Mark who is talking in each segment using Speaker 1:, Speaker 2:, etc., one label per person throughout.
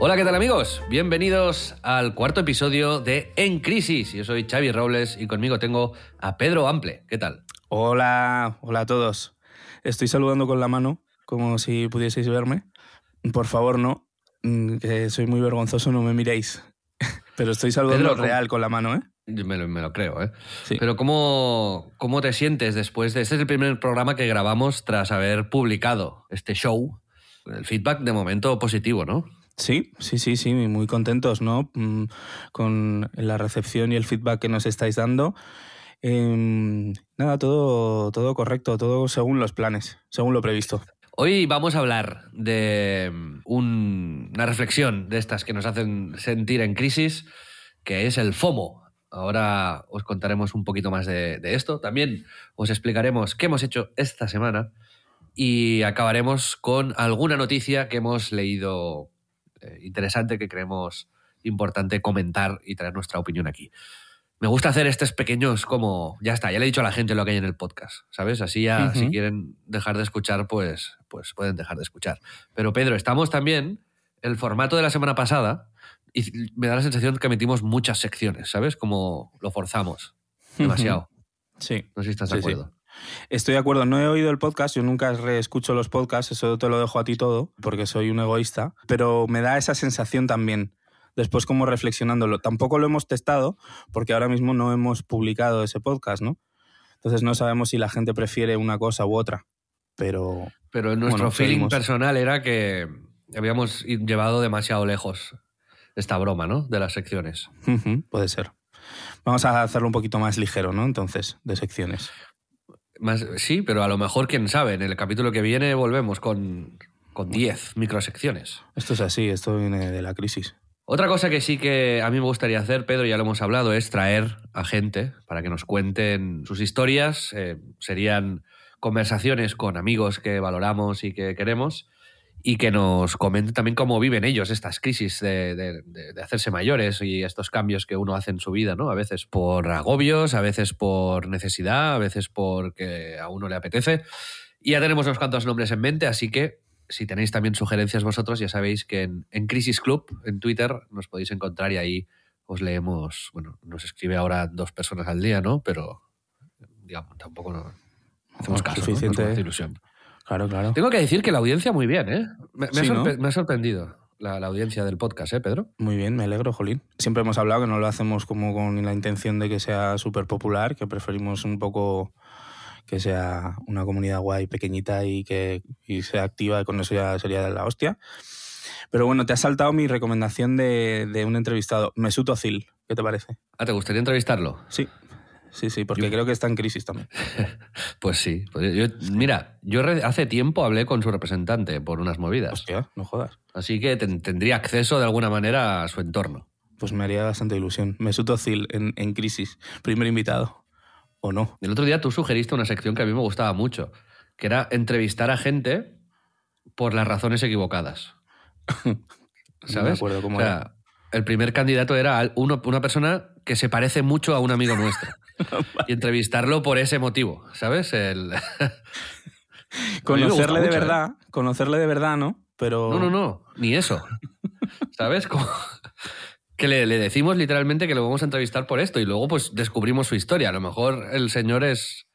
Speaker 1: Hola, ¿qué tal amigos? Bienvenidos al cuarto episodio de En Crisis. Yo soy Xavi Robles y conmigo tengo a Pedro Ample. ¿Qué tal?
Speaker 2: Hola, hola a todos. Estoy saludando con la mano, como si pudieseis verme. Por favor, no, mm, que soy muy vergonzoso, no me miréis. Pero estoy saludando
Speaker 1: Pedro,
Speaker 2: real con la mano, ¿eh?
Speaker 1: Me lo, me lo creo, ¿eh?
Speaker 2: Sí.
Speaker 1: Pero ¿cómo, ¿cómo te sientes después de... Este es el primer programa que grabamos tras haber publicado este show. El feedback de momento positivo, ¿no?
Speaker 2: Sí, sí, sí, sí, muy contentos, ¿no? Mm, Con la recepción y el feedback que nos estáis dando. Em, nada, todo, todo correcto, todo según los planes, según lo previsto.
Speaker 1: Hoy vamos a hablar de un- una reflexión de estas que nos hacen sentir en crisis, que es el FOMO. Ahora os contaremos un poquito más de esto. También os explicaremos qué hemos hecho esta semana y acabaremos con alguna noticia que hemos leído eh, interesante que creemos importante comentar y traer nuestra opinión aquí. Me gusta hacer estos pequeños como, ya está, ya le he dicho a la gente lo que hay en el podcast, ¿sabes? Así ya, si quieren dejar de escuchar, pues, pues pueden dejar de escuchar. Pero Pedro, estamos también, el formato de la semana pasada, y me da la sensación que metimos muchas secciones, ¿sabes? Como lo forzamos demasiado.
Speaker 2: Sí.
Speaker 1: No sé si estás de
Speaker 2: Sí, sí. Estoy de acuerdo, no he oído el podcast, yo nunca reescucho los podcasts, eso te lo dejo a ti todo, porque soy un egoísta, pero me da esa sensación también, después como reflexionándolo. Tampoco lo hemos testado, porque ahora mismo no hemos publicado ese podcast, ¿no? Entonces no sabemos si la gente prefiere una cosa u otra, pero
Speaker 1: Pero en nuestro
Speaker 2: Bueno,
Speaker 1: feeling
Speaker 2: seguimos.
Speaker 1: personal era que habíamos llevado demasiado lejos esta broma, ¿no? De las secciones.
Speaker 2: puede ser. Vamos a hacerlo un poquito más ligero, ¿no? Entonces, de secciones.
Speaker 1: Más, sí, pero a lo mejor, quién sabe, en el capítulo que viene volvemos con con 10 microsecciones.
Speaker 2: Esto es así, esto viene de la crisis.
Speaker 1: Otra cosa que sí que a mí me gustaría hacer, Pedro, ya lo hemos hablado, es traer a gente para que nos cuenten sus historias. Eh, serían conversaciones con amigos que valoramos y que queremos y que nos comenten también cómo viven ellos estas crisis de, de- de- hacerse mayores y estos cambios que uno hace en su vida, ¿no? A veces por agobios, a veces por necesidad, a veces porque a uno le apetece. Y ya tenemos unos cuantos nombres en mente, así que si tenéis también sugerencias vosotros, ya sabéis que en, en Crisis Club, en Twitter, nos podéis encontrar y ahí os leemos. Bueno, nos escribe ahora dos personas al día, ¿no? Pero, digamos, tampoco hacemos caso. ¿no?
Speaker 2: suficiente.
Speaker 1: Nos hace ilusión.
Speaker 2: Claro, claro.
Speaker 1: Tengo que decir que la audiencia muy bien, ¿eh? Me, me ha, sorpre- me ha sorprendido la, la audiencia del podcast, ¿eh, Pedro?
Speaker 2: Muy bien, me alegro, Jolín. Siempre hemos hablado que no lo hacemos como con la intención de que sea súper popular, que preferimos un poco que sea una comunidad guay, pequeñita y que y sea activa, y con eso ya sería de la hostia. Pero bueno, te has saltado mi recomendación de, de un entrevistado, Mesut Özil. ¿Qué te parece?
Speaker 1: Ah, ¿te gustaría entrevistarlo?
Speaker 2: Sí, sí, sí, porque
Speaker 1: Yo-
Speaker 2: creo que está en crisis también.
Speaker 1: Pues sí. Pues yo- mira, yo hace tiempo hablé con su representante por unas movidas.
Speaker 2: Hostia, no jodas.
Speaker 1: Así que ten- tendría acceso de alguna manera a su entorno.
Speaker 2: Pues me haría bastante ilusión. Mesut Özil en, en crisis, primer invitado. ¿O no?
Speaker 1: El otro día tú sugeriste una sección que a mí me gustaba mucho, que era entrevistar a gente por las razones equivocadas. ¿Sabes?
Speaker 2: No me acuerdo cómo
Speaker 1: O sea, el primer candidato era uno- una persona que se parece mucho a un amigo nuestro. Y entrevistarlo por ese motivo, ¿sabes? El...
Speaker 2: Conocerle de
Speaker 1: mucho, ¿eh?
Speaker 2: verdad, conocerle de verdad, ¿no? pero...
Speaker 1: No, no, no, ni eso. ¿Sabes? Como que le, le decimos literalmente que lo vamos a entrevistar por esto y luego pues descubrimos su historia. A lo mejor el señor es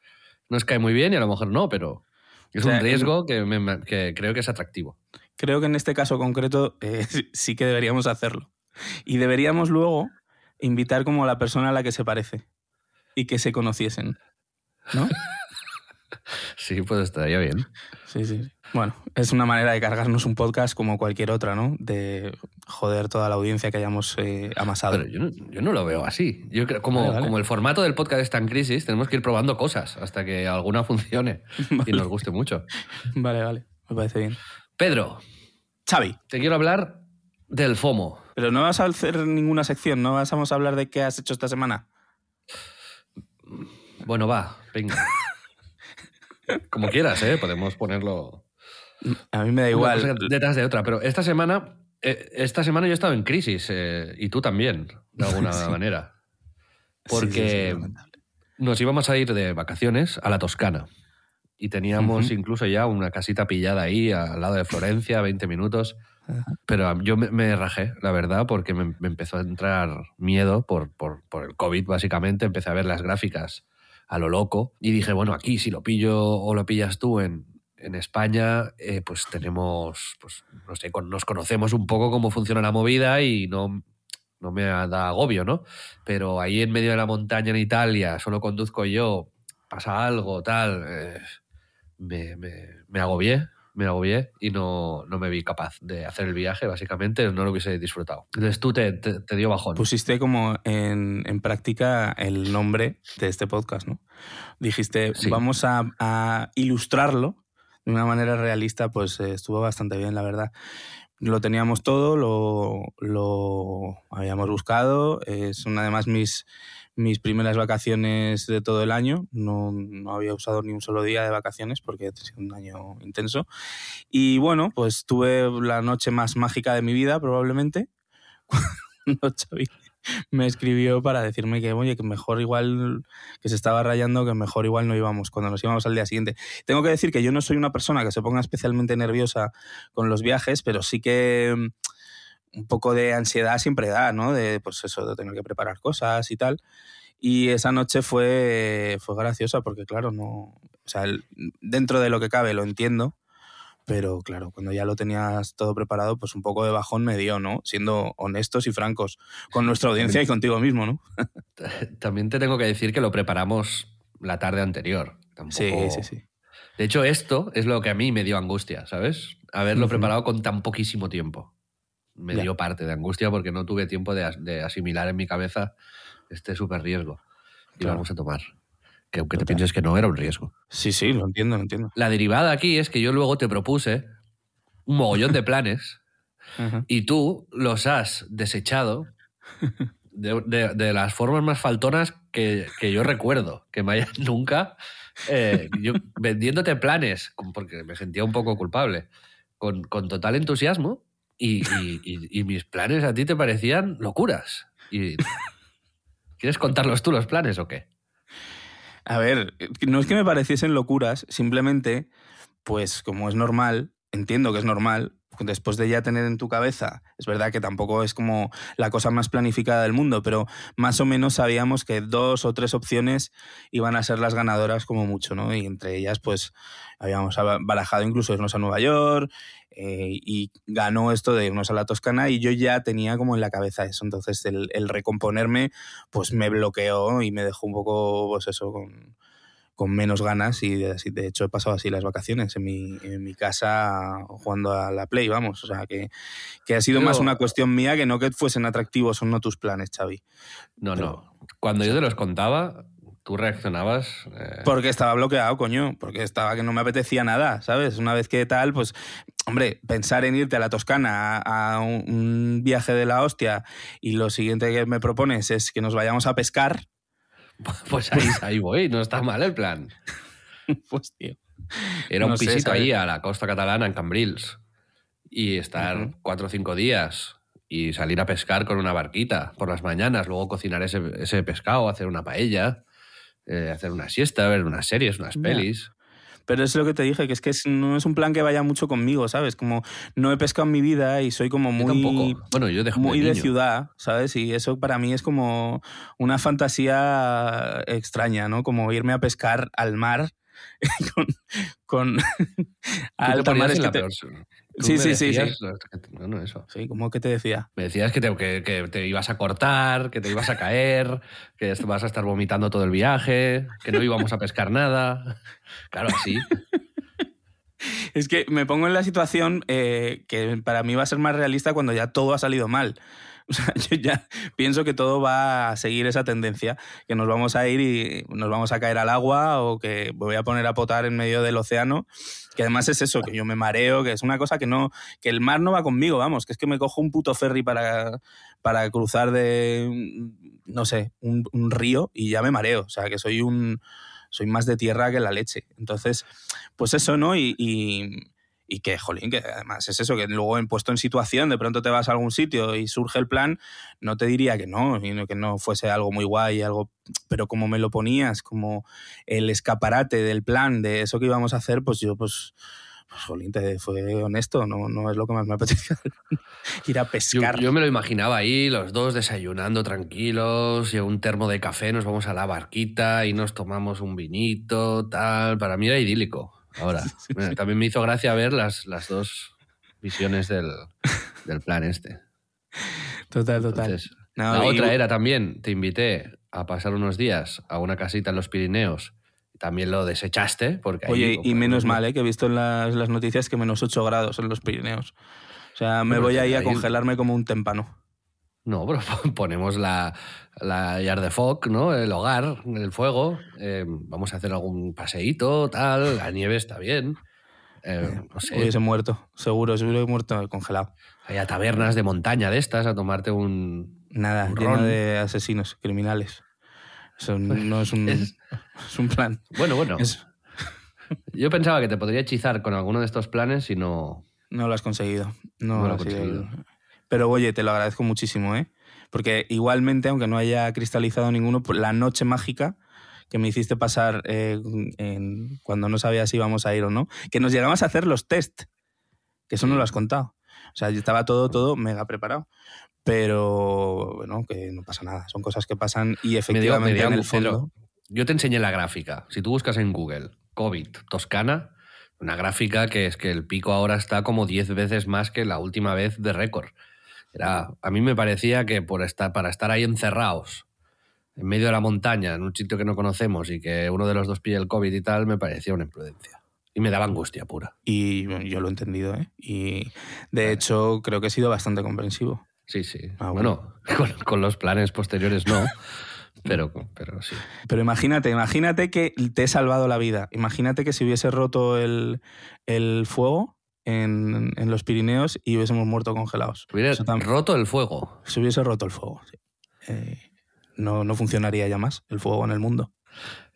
Speaker 1: nos cae muy bien y a lo mejor no, pero es
Speaker 2: O sea,
Speaker 1: un riesgo que, me- que creo que es atractivo.
Speaker 2: Creo que en este caso concreto eh, sí que deberíamos hacerlo. Y deberíamos luego invitar como a la persona a la que se parece y que se conociesen. ¿No?
Speaker 1: Sí, pues estaría bien.
Speaker 2: Sí, sí. Bueno, es una manera de cargarnos un podcast como cualquier otra, ¿no? De joder toda la audiencia que hayamos eh, amasado.
Speaker 1: Pero yo no, yo no lo veo así. Yo creo, como,
Speaker 2: Vale, vale.
Speaker 1: como el formato del podcast está en crisis, tenemos que ir probando cosas hasta que alguna funcione y nos guste mucho.
Speaker 2: Vale, vale. Me parece bien.
Speaker 1: Pedro,
Speaker 2: Xavi,
Speaker 1: te quiero hablar del FOMO.
Speaker 2: pero no vas a hacer ninguna sección, no vamos a hablar de qué has hecho esta semana.
Speaker 1: Bueno, va, venga. Como quieras, ¿eh? Podemos ponerlo
Speaker 2: A mí me da igual.
Speaker 1: detrás de otra. Pero esta semana, eh, esta semana yo he estado en crisis eh, y tú también, de alguna
Speaker 2: Sí.
Speaker 1: manera.
Speaker 2: Sí, sí, sí,
Speaker 1: Porque nos íbamos a ir de vacaciones a la Toscana. Y teníamos incluso ya una casita pillada ahí al lado de Florencia, 20 minutos. Pero yo me, me rajé, la verdad, porque me, me empezó a entrar miedo por, por, por el COVID, básicamente. Empecé a ver las gráficas a lo loco y dije, bueno, aquí si lo pillo o lo pillas tú en, en España, eh, pues tenemos, pues no sé, nos conocemos un poco cómo funciona la movida y no, no me da agobio, ¿no? Pero ahí en medio de la montaña en Italia, solo conduzco yo, pasa algo, tal, eh, me, me, me agobié, me agobié y no, no me vi capaz de hacer el viaje, básicamente, no lo hubiese disfrutado. Entonces tú te, te, te dio bajón.
Speaker 2: Pusiste como en, en práctica el nombre de este podcast, ¿no? Dijiste,
Speaker 1: Sí.
Speaker 2: vamos a, a ilustrarlo de una manera realista, pues eh, estuvo bastante bien, la verdad. Lo teníamos todo, lo, lo habíamos buscado. eh, son además mis, mis primeras vacaciones de todo el año. No, no había usado ni un solo día de vacaciones porque ha sido un año intenso. Y bueno, pues tuve la noche más mágica de mi vida, probablemente, cuando Xavi me escribió para decirme que, oye, que mejor igual, que se estaba rayando, que mejor igual no íbamos, cuando nos íbamos al día siguiente. Tengo que decir que yo no soy una persona que se ponga especialmente nerviosa con los viajes, pero sí que un poco de ansiedad siempre da, ¿no? De, pues eso, de tener que preparar cosas y tal. Y esa noche fue, fue graciosa porque, claro, no. O sea, el- dentro de lo que cabe lo entiendo, pero claro, cuando ya lo tenías todo preparado, pues un poco de bajón me dio, ¿no? Siendo honestos y francos con nuestra audiencia y contigo mismo, ¿no?
Speaker 1: También te tengo que decir que lo preparamos la tarde anterior. Tampoco...
Speaker 2: Sí, sí, sí.
Speaker 1: De hecho, esto es lo que a mí me dio angustia, ¿sabes? Haberlo
Speaker 2: Ujú.
Speaker 1: preparado con tan poquísimo tiempo. Me
Speaker 2: Ya.
Speaker 1: dio parte de angustia porque no tuve tiempo de, as- de asimilar en mi cabeza este súper riesgo que
Speaker 2: Claro.
Speaker 1: íbamos a tomar. Que aunque te pienses que no era un riesgo.
Speaker 2: Sí, sí, lo entiendo, lo entiendo.
Speaker 1: La derivada aquí es que yo luego te propuse un mogollón de planes y tú los has desechado de, de- de las formas más faltonas que, que yo recuerdo, que me hayan nunca, eh, yo vendiéndote planes, porque me sentía un poco culpable, con, con total entusiasmo y, mis planes a ti te parecían locuras. ¿Quieres contarlos tú los planes o qué?
Speaker 2: A ver, no es que me pareciesen locuras, simplemente, pues como es normal, entiendo que es normal, después de ya tener en tu cabeza, es verdad que tampoco es como la cosa más planificada del mundo, pero más o menos sabíamos que dos o tres opciones iban a ser las ganadoras como mucho, ¿no? Y entre ellas, pues habíamos barajado incluso irnos a Nueva York eh, y ganó esto de irnos a la Toscana y yo ya tenía como en la cabeza eso, entonces el, el recomponerme pues me bloqueó y me dejó un poco, pues eso, con, con menos ganas y de, hecho he pasado así las vacaciones en mi, en mi casa jugando a la Play, vamos, o sea que, que ha sido
Speaker 1: Pero-
Speaker 2: más una cuestión mía que no que fuesen atractivos o no tus planes, Xavi.
Speaker 1: No,
Speaker 2: Pero-
Speaker 1: no. Cuando yo te los contaba, tú reaccionabas... eh,
Speaker 2: Porque estaba bloqueado, coño, porque estaba que no me apetecía nada, ¿sabes? Una vez que tal, pues, hombre, pensar en irte a la Toscana a, un viaje de la hostia y lo siguiente que me propones es que nos vayamos a pescar,
Speaker 1: Pues ahí, ahí voy, no está mal el plan.
Speaker 2: pues tío.
Speaker 1: Era
Speaker 2: No
Speaker 1: un
Speaker 2: sé,
Speaker 1: pisito
Speaker 2: ¿sabes?
Speaker 1: ahí a la costa catalana, en Cambrils. Y estar cuatro o cinco días y salir a pescar con una barquita por las mañanas, luego cocinar ese, ese pescado, hacer una paella, eh, hacer una siesta, ver unas series, unas pelis.
Speaker 2: Pero es lo que te dije, que es que no es un plan que vaya mucho conmigo, ¿sabes? Como no he pescado en mi vida y soy como muy.
Speaker 1: Bueno, yo de,
Speaker 2: muy de
Speaker 1: niño.
Speaker 2: ciudad, ¿sabes? Y eso para mí es como una fantasía extraña, ¿no? Como irme a pescar al mar con, con
Speaker 1: Tú
Speaker 2: a
Speaker 1: te
Speaker 2: alta mar.
Speaker 1: ponías
Speaker 2: Es que te- Sí, sí, sí, sí.
Speaker 1: Bueno, eso.
Speaker 2: Sí, como que te decía.
Speaker 1: Me decías que te, que, que te ibas a cortar, que te ibas a caer, que vas a estar vomitando todo el viaje, que no íbamos a pescar nada. Claro, así.
Speaker 2: Es que me pongo en la situación eh, que para mí va a ser más realista cuando ya todo ha salido mal. O sea, yo ya pienso que todo va a seguir esa tendencia, que nos vamos a ir y nos vamos a caer al agua o que me voy a poner a potar en medio del océano, que además es eso, que yo me mareo, que es una cosa que no, que el mar no va conmigo, vamos, que es que me cojo un puto ferry para, para cruzar de, no sé, un, río y ya me mareo, o sea, que soy un, soy más de tierra que la leche. Entonces, pues eso, ¿no? Y, y que, jolín, que además es eso, que luego en puesto en situación, de pronto te vas a algún sitio y surge el plan, no te diría que no, sino que no fuese algo muy guay, algo, pero como me lo ponías, como el escaparate del plan de eso que íbamos a hacer, pues yo, pues, pues jolín, te fue honesto, no, no es lo que más me apetecía ir a
Speaker 1: Yo,
Speaker 2: pescar.
Speaker 1: yo me lo imaginaba ahí, los dos desayunando tranquilos, y un termo de café, nos vamos a la barquita y nos tomamos un vinito, tal. Para mí era idílico. Ahora, Bueno, también me hizo gracia ver las, las dos visiones del, del plan este.
Speaker 2: Total, total.
Speaker 1: Entonces,
Speaker 2: No,
Speaker 1: la
Speaker 2: y-
Speaker 1: otra era también, te invité a pasar unos días a una casita en los Pirineos. También lo desechaste, porque
Speaker 2: Oye, y menos
Speaker 1: no-
Speaker 2: mal, ¿eh? que he visto en las, las noticias que menos 8 grados en los Pirineos. O sea, me
Speaker 1: Bueno,
Speaker 2: voy ahí a congelarme como un témpano.
Speaker 1: No, pero ponemos la, la yard de foc, ¿no? El hogar, el fuego. eh, vamos a hacer algún paseíto, tal. La nieve está bien. eh, no sé.
Speaker 2: Hubiese muerto, seguro, seguro he muerto congelado.
Speaker 1: Hay a tabernas de montaña de estas a tomarte un.
Speaker 2: Nada,
Speaker 1: Un
Speaker 2: lleno
Speaker 1: ron.
Speaker 2: de asesinos, criminales. Eso no es un,
Speaker 1: Es-
Speaker 2: es un plan.
Speaker 1: Bueno, bueno.
Speaker 2: Es-
Speaker 1: Yo pensaba que te podría hechizar con alguno de estos planes y no.
Speaker 2: no lo has conseguido. No,
Speaker 1: No lo he
Speaker 2: sido
Speaker 1: conseguido.
Speaker 2: Pero oye, te lo agradezco muchísimo, ¿eh? Porque igualmente, aunque no haya cristalizado ninguno, pues, la noche mágica que me hiciste pasar eh, en- cuando no sabías si íbamos a ir o no, que nos llegamos a hacer los test, que eso no lo has contado. O sea, estaba todo, todo mega preparado. Pero bueno, que no pasa nada. Son cosas que pasan y
Speaker 1: Me dio- me
Speaker 2: efectivamente
Speaker 1: dio
Speaker 2: en el fondo.
Speaker 1: Yo te enseñé la gráfica. Si tú buscas en Google COVID Toscana, una gráfica que es que el pico ahora está como 10 veces más que la última vez de récord. Era, a mí me parecía que por estar, para estar ahí encerrados, en medio de la montaña, en un sitio que no conocemos y que uno de los dos pille el COVID y tal, me parecía una imprudencia. Y me daba angustia pura.
Speaker 2: Y bueno, yo lo he entendido, ¿eh? Y de hecho creo que he sido bastante comprensivo.
Speaker 1: Sí, sí.
Speaker 2: Ah,
Speaker 1: bueno, con, con los planes posteriores no, pero, pero sí.
Speaker 2: Pero imagínate, imagínate que te he salvado la vida. Imagínate que si hubiese roto el, el fuego en, en los Pirineos y hubiésemos muerto congelados.
Speaker 1: Hubiera roto el fuego.
Speaker 2: Se hubiese roto el fuego. sí. Eh, no, no funcionaría ya más el fuego en el mundo.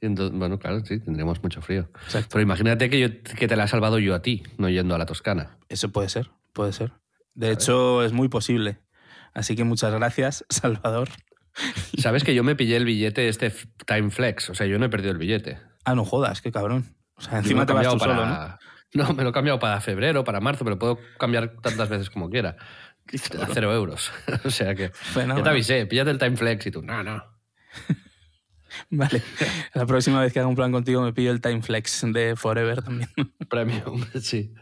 Speaker 1: Entonces, bueno, claro, sí, tendríamos mucho frío.
Speaker 2: Exacto.
Speaker 1: Pero imagínate que, yo, que te la he salvado yo a ti, no yendo a la Toscana.
Speaker 2: Eso puede ser, puede ser. De hecho, es muy posible. Así que muchas gracias, Salvador.
Speaker 1: Sabes que yo me pillé el billete este Time Flex, o sea, yo no he perdido el billete.
Speaker 2: Ah, no jodas, qué cabrón. O sea, encima te vas tú solo, ¿no?
Speaker 1: ¿no? me lo he cambiado para febrero, para marzo, pero puedo cambiar tantas veces como quiera. A cero euros. o sea que.
Speaker 2: Fenómeno.
Speaker 1: Yo te avisé, píllate el Time Flex y tú, no, no.
Speaker 2: Vale. La próxima vez que haga un plan contigo me pillo el Time Flex de Forever también.
Speaker 1: Premium, sí.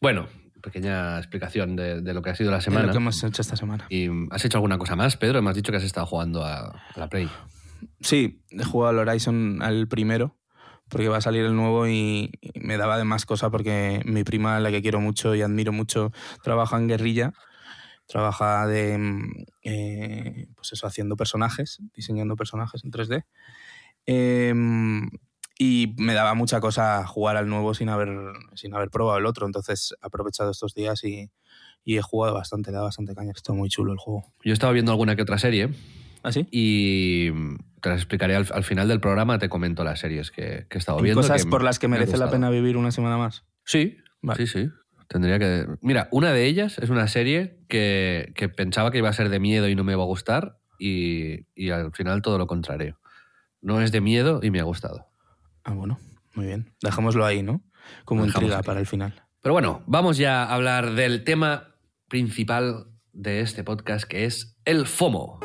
Speaker 1: Bueno, pequeña explicación de, de lo que ha sido la
Speaker 2: De
Speaker 1: semana.
Speaker 2: lo que hemos hecho esta semana.
Speaker 1: ¿Y has hecho alguna cosa más, Pedro? Me has dicho que has estado jugando a, a la Play.
Speaker 2: Sí, he jugado al Horizon al primero, porque va a salir el nuevo y y me daba de más cosa porque mi prima, la que quiero mucho y admiro mucho, trabaja en guerrilla, trabaja de, mm, eh, pues eso, haciendo personajes, diseñando personajes en 3D. Em, y me daba mucha cosa jugar al nuevo sin haber, sin haber probado el otro, entonces he aprovechado estos días y, y he jugado bastante, le dado bastante caña, está muy chulo el juego.
Speaker 1: Yo he estado viendo alguna que otra serie
Speaker 2: ¿Ah, sí?
Speaker 1: y te las explicaré al, al final del programa, te comento las series que, que he estado
Speaker 2: ¿Hay
Speaker 1: viendo.
Speaker 2: cosas
Speaker 1: que
Speaker 2: por las que
Speaker 1: me
Speaker 2: merece la pena vivir una semana más?
Speaker 1: Sí,
Speaker 2: Vale.
Speaker 1: sí, sí. Tendría que. Mira, una de ellas es una serie que, que pensaba que iba a ser de miedo y no me iba a gustar, y, y al final todo lo contrario. No es de miedo y me ha gustado.
Speaker 2: Ah, bueno. Muy bien. Dejémoslo ahí, ¿no? Como
Speaker 1: dejamos
Speaker 2: intriga para el final.
Speaker 1: Pero bueno, vamos ya a hablar del tema principal de este podcast, que es el FOMO.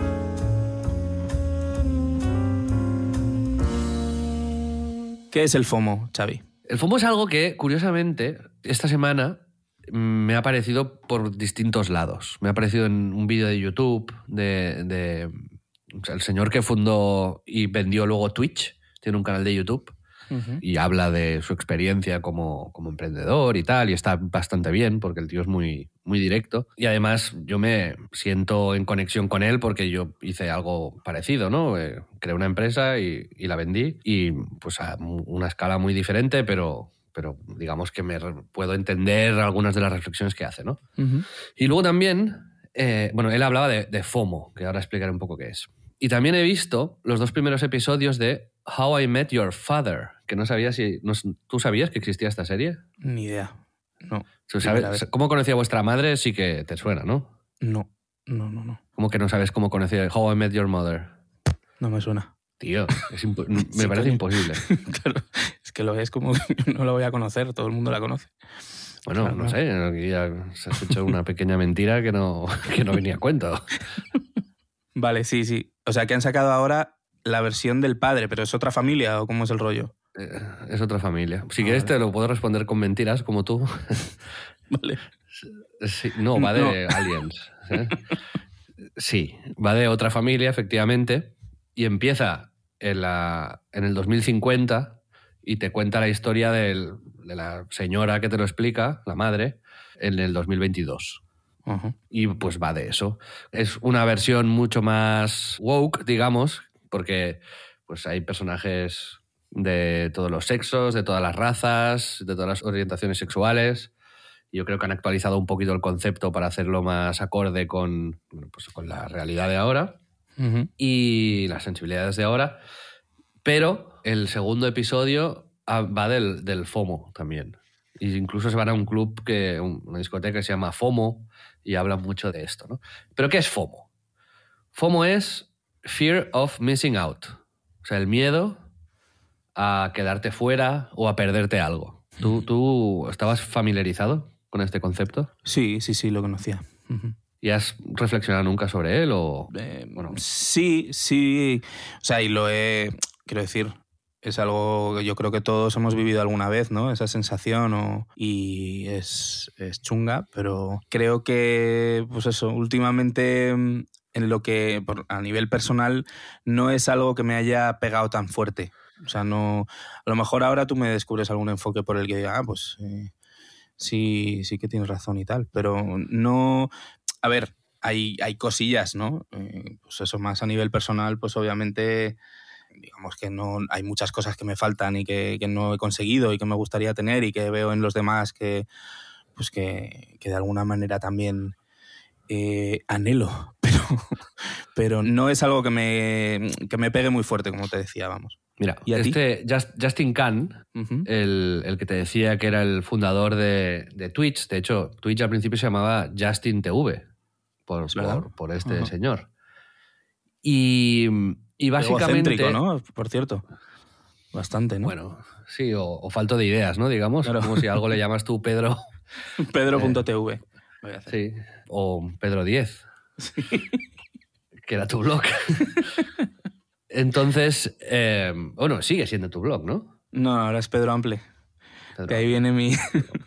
Speaker 2: ¿Qué es el FOMO, Xavi?
Speaker 1: El FOMO es algo que, curiosamente, esta semana me ha aparecido por distintos lados. Me ha aparecido en un vídeo de YouTube de, el señor que fundó y vendió luego Twitch. Tiene un canal de YouTube y habla de su experiencia como, como emprendedor y tal, y está bastante bien porque el tío es muy, muy directo. Y además yo me siento en conexión con él porque yo hice algo parecido, ¿no? Eh, creé una empresa y, y la vendí, y pues a una escala muy diferente, pero, pero digamos que me puedo entender algunas de las reflexiones que hace, ¿no? Y luego también, eh, bueno, él hablaba de, de FOMO, que ahora explicaré un poco qué es. Y también he visto los dos primeros episodios de How I Met Your Father, que no sabía si... no ¿Tú sabías que existía esta serie?
Speaker 2: Ni idea. No,
Speaker 1: ¿Tú
Speaker 2: Primera
Speaker 1: sabes-
Speaker 2: vez.
Speaker 1: ¿Cómo conocía a vuestra madre? Sí que te suena, ¿no?
Speaker 2: no, no, no, no.
Speaker 1: ¿Cómo que no sabes cómo conocía How I Met Your Mother?
Speaker 2: No me suena.
Speaker 1: Tío, es me
Speaker 2: Sí,
Speaker 1: parece imposible.
Speaker 2: claro, es que lo es como no lo voy a conocer, todo el mundo la conoce.
Speaker 1: Bueno,
Speaker 2: Claro,
Speaker 1: no
Speaker 2: no.
Speaker 1: sé, ya se has hecho una pequeña mentira que no, que no venía a cuento.
Speaker 2: Vale, sí, sí. O sea, que han sacado ahora la versión del padre, pero es otra familia o cómo es el rollo.
Speaker 1: Eh, Es otra familia. Si
Speaker 2: Ah,
Speaker 1: quieres
Speaker 2: vale.
Speaker 1: te lo puedo responder con mentiras, como tú.
Speaker 2: Vale.
Speaker 1: Sí, no, va de aliens. ¿eh? Sí, va de otra familia, efectivamente, y empieza en, la, en el 2050 y te cuenta la historia del- de la señora que te lo explica, la madre, en el 2022.
Speaker 2: Ajá.
Speaker 1: Y pues va de eso. Es una versión mucho más woke, digamos, porque pues hay personajes de todos los sexos, de todas las razas, de todas las orientaciones sexuales. Yo creo que han actualizado un poquito el concepto para hacerlo más acorde con, bueno, pues con la realidad de ahora y las sensibilidades de ahora. Pero el segundo episodio ah, va del, del FOMO también. Y incluso se van a un club, que, un- una discoteca que se llama FOMO y hablan mucho de esto. ¿no? ¿Pero qué es FOMO? FOMO es Fear of Missing Out. O sea, el miedo a quedarte fuera o a perderte algo. ¿Tú, tú estabas familiarizado con este concepto?
Speaker 2: Sí, sí, sí, lo conocía.
Speaker 1: ¿Y has reflexionado nunca sobre él? O,
Speaker 2: Eh,
Speaker 1: bueno,
Speaker 2: sí, sí. O sea, y lo he. Quiero decir, es algo que yo creo que todos hemos vivido alguna vez, ¿no? Esa sensación o- y es, es chunga, pero creo que, pues eso, últimamente en lo que a nivel personal no es algo que me haya pegado tan fuerte. O sea, no. A lo mejor ahora tú me descubres algún enfoque por el que ah, pues eh, sí, sí que tienes razón y tal, pero no. A ver, hay, hay cosillas, ¿no? Eh, pues eso, más a nivel personal, pues obviamente, digamos que no hay muchas cosas que me faltan y que, que no he conseguido y que me gustaría tener y que veo en los demás que, pues que, que de alguna manera también eh, anhelo, pero, no es algo que me, que me pegue muy fuerte, como te decía, vamos.
Speaker 1: mira,
Speaker 2: ¿Y
Speaker 1: este Just- Justin Khan,
Speaker 2: Ujú.
Speaker 1: el, el que te decía que era el fundador de, de Twitch. De hecho, Twitch al principio se llamaba Justin TV, por, por, por este señor. Y, y básicamente...
Speaker 2: ¿no? Por cierto. Bastante, ¿no?
Speaker 1: Bueno, sí, o, o falto de ideas, ¿no? Digamos,
Speaker 2: Claro.
Speaker 1: como si algo le llamas tú Pedro,
Speaker 2: Pedro.tv. Hacer.
Speaker 1: sí, o Pedro 10, que era tu blog. Entonces, eh, bueno, sigue siendo tu blog, ¿no?
Speaker 2: No, ahora es Pedro Ample.
Speaker 1: Pedro?
Speaker 2: Que ahí viene mi,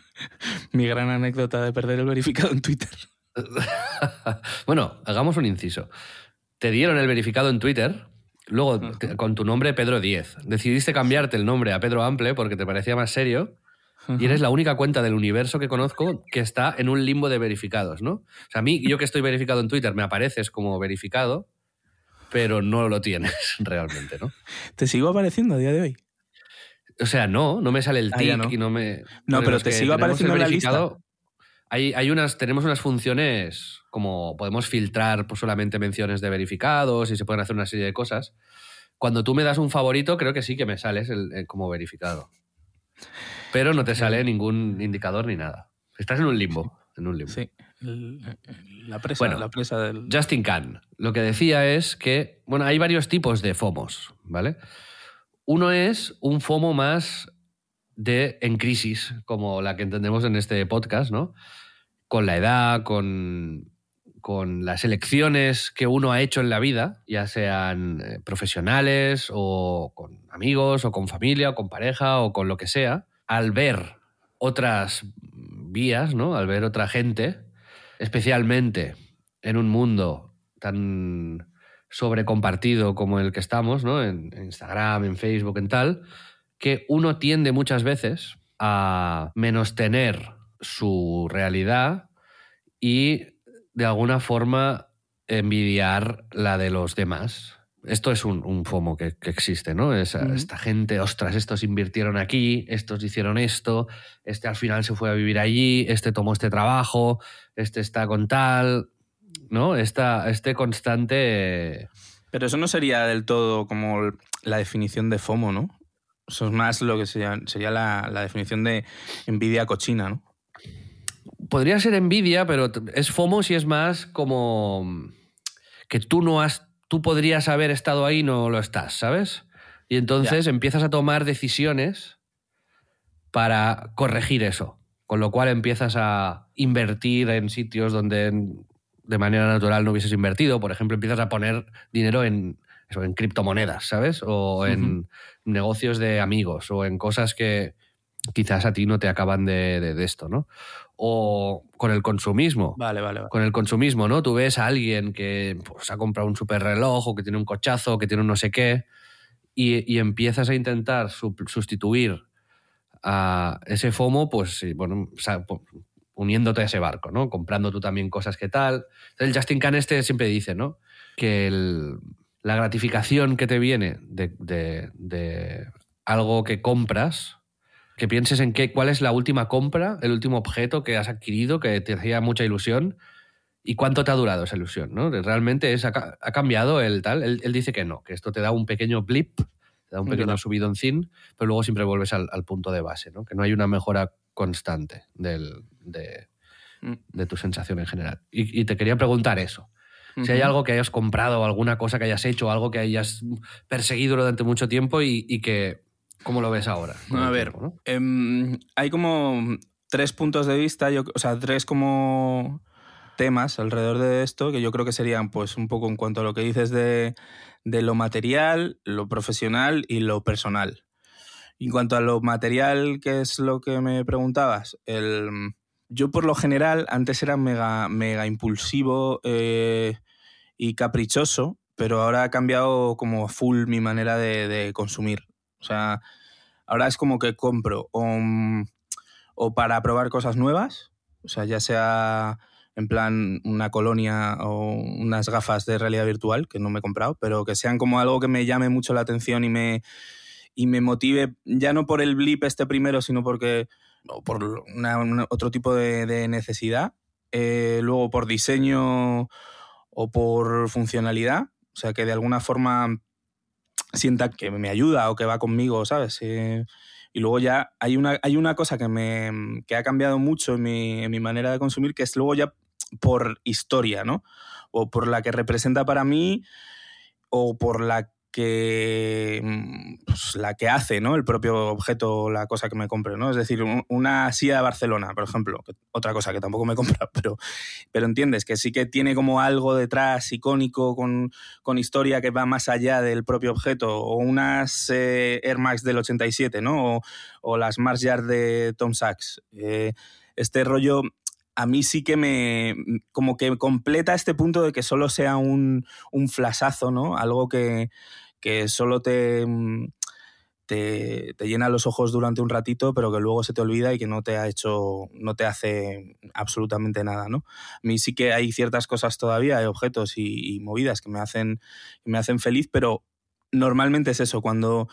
Speaker 2: mi gran anécdota de perder el verificado en Twitter.
Speaker 1: bueno, hagamos un inciso. Te dieron el verificado en Twitter, luego te- con tu nombre Pedro 10. Decidiste cambiarte el nombre a Pedro Ample porque te parecía más serio y eres la única cuenta del universo que conozco que está en un limbo de verificados, ¿no? O sea, a mí, yo que estoy verificado en Twitter, me apareces como verificado, pero no lo tienes realmente, ¿no?
Speaker 2: ¿Te sigo apareciendo a día de hoy?
Speaker 1: O sea, no, no me sale el
Speaker 2: Ah,
Speaker 1: tic
Speaker 2: ya no.
Speaker 1: y no me...
Speaker 2: No, pero te sigo apareciendo en la lista.
Speaker 1: Hay, hay unas, tenemos unas funciones como podemos filtrar pues, solamente menciones de verificados y se pueden hacer una serie de cosas. Cuando tú me das un favorito, creo que sí que me sales el- el como verificado. Pero no te sale ningún indicador ni nada. Estás en un limbo. En un limbo.
Speaker 2: Sí. La presa,
Speaker 1: Bueno,
Speaker 2: la presa del...
Speaker 1: Justin Khan lo que decía es que, bueno, hay varios tipos de FOMOS, ¿vale? Uno es un FOMO más de en crisis, como la que entendemos en este podcast, ¿no? Con la edad, con, con las elecciones que uno ha hecho en la vida, ya sean eh, profesionales o con amigos o con familia o con pareja o con lo que sea, al ver otras vías, ¿no? Al ver otra gente, especialmente en un mundo tan sobrecompartido como el que estamos, ¿no? En, en Instagram, en Facebook, en tal, que uno tiende muchas veces a menos tener su realidad y de alguna forma envidiar la de los demás. Esto es un, FOMO que, existe, ¿no? Esta gente, ostras, estos invirtieron aquí, estos hicieron esto, este al final se fue a vivir allí, este tomó este trabajo, este está con tal, ¿no? Esta, este constante...
Speaker 2: Pero eso no sería del todo como la definición de FOMO, ¿no? Eso es más lo que sería, sería la, definición de envidia cochina, ¿no?
Speaker 1: Podría ser envidia, pero es FOMO si es más como que tú no has. Tú podrías haber estado ahí y no lo estás, ¿sabes? Y entonces empiezas a tomar decisiones para corregir eso. Con lo cual empiezas a invertir en sitios donde de manera natural no hubieses invertido. Por ejemplo, empiezas a poner dinero en, en criptomonedas, ¿sabes? O en negocios de amigos o en cosas que quizás a ti no te acaban de, esto, ¿no? O con el consumismo.
Speaker 2: Vale, vale,
Speaker 1: Con el consumismo, ¿no? Tú ves a alguien que pues, ha comprado un super reloj o que tiene un cochazo, que tiene un no sé qué, y, empiezas a intentar sustituir a ese FOMO, pues, bueno, uniéndote a ese barco, ¿no? Comprando tú también cosas que tal. El Justin Khan este siempre dice, ¿no? Que el, la gratificación que te viene de, algo que compras, que pienses en qué, cuál es la última compra, el último objeto que has adquirido que te hacía mucha ilusión y cuánto te ha durado esa ilusión, ¿no? Realmente es, ha, cambiado el tal. Él, dice que no, que esto te da un pequeño blip, te da un pequeño subidoncín, pero luego siempre vuelves al, punto de base, ¿no? Que no hay una mejora constante del, de, mm. tu sensación en general. y te quería preguntar eso. Si hay algo que hayas comprado, alguna cosa que hayas hecho, algo que hayas perseguido durante mucho tiempo y, que. ¿Cómo lo ves ahora?
Speaker 2: a ver, em, hay como tres puntos de vista, yo, o sea, tres como temas alrededor de esto que yo creo que serían pues un poco en cuanto a lo que dices de, de lo material, lo profesional y lo personal. En cuanto a lo material, que es lo que me preguntabas, el, yo por lo general antes era mega, mega impulsivo, eh, y caprichoso, pero ahora ha cambiado como full mi manera de, consumir. O sea, ahora es como que compro o, para probar cosas nuevas, o sea, ya sea en plan una colonia o unas gafas de realidad virtual, que no me he comprado, pero que sean como algo que me llame mucho la atención y me, y me motive, ya no por el blip este primero, sino porque o por otro tipo de, necesidad. Eh, luego por diseño o por funcionalidad, o sea, que de alguna forma sienta que me ayuda o que va conmigo, ¿sabes? Eh, y luego ya hay una, hay una cosa que, me, que ha cambiado mucho en mi, en mi manera de consumir, que es luego ya por historia, ¿no? O por la que representa para mí, o por la que mm, pues, la que hace ¿no? el propio objeto, la cosa que me compre. ¿no? Es decir, una silla de Barcelona, por ejemplo, otra cosa que tampoco me compra, pero, pero entiendes que sí que tiene como algo detrás icónico con, con historia que va más allá del propio objeto, o unas eh, Air Max del 87, ¿no? o, las Mars Yard de Tom Sachs. Eh, este rollo a mí sí que me como que completa este punto de que solo sea un, un flasazo, ¿no? Algo que, que solo mm, te, te, llena los ojos durante un ratito, pero que luego se te olvida y que no te ha hecho, no te hace absolutamente nada, ¿no? A mí sí que hay ciertas cosas todavía, hay objetos y, movidas que me hacen, me hacen feliz, pero normalmente es eso, cuando,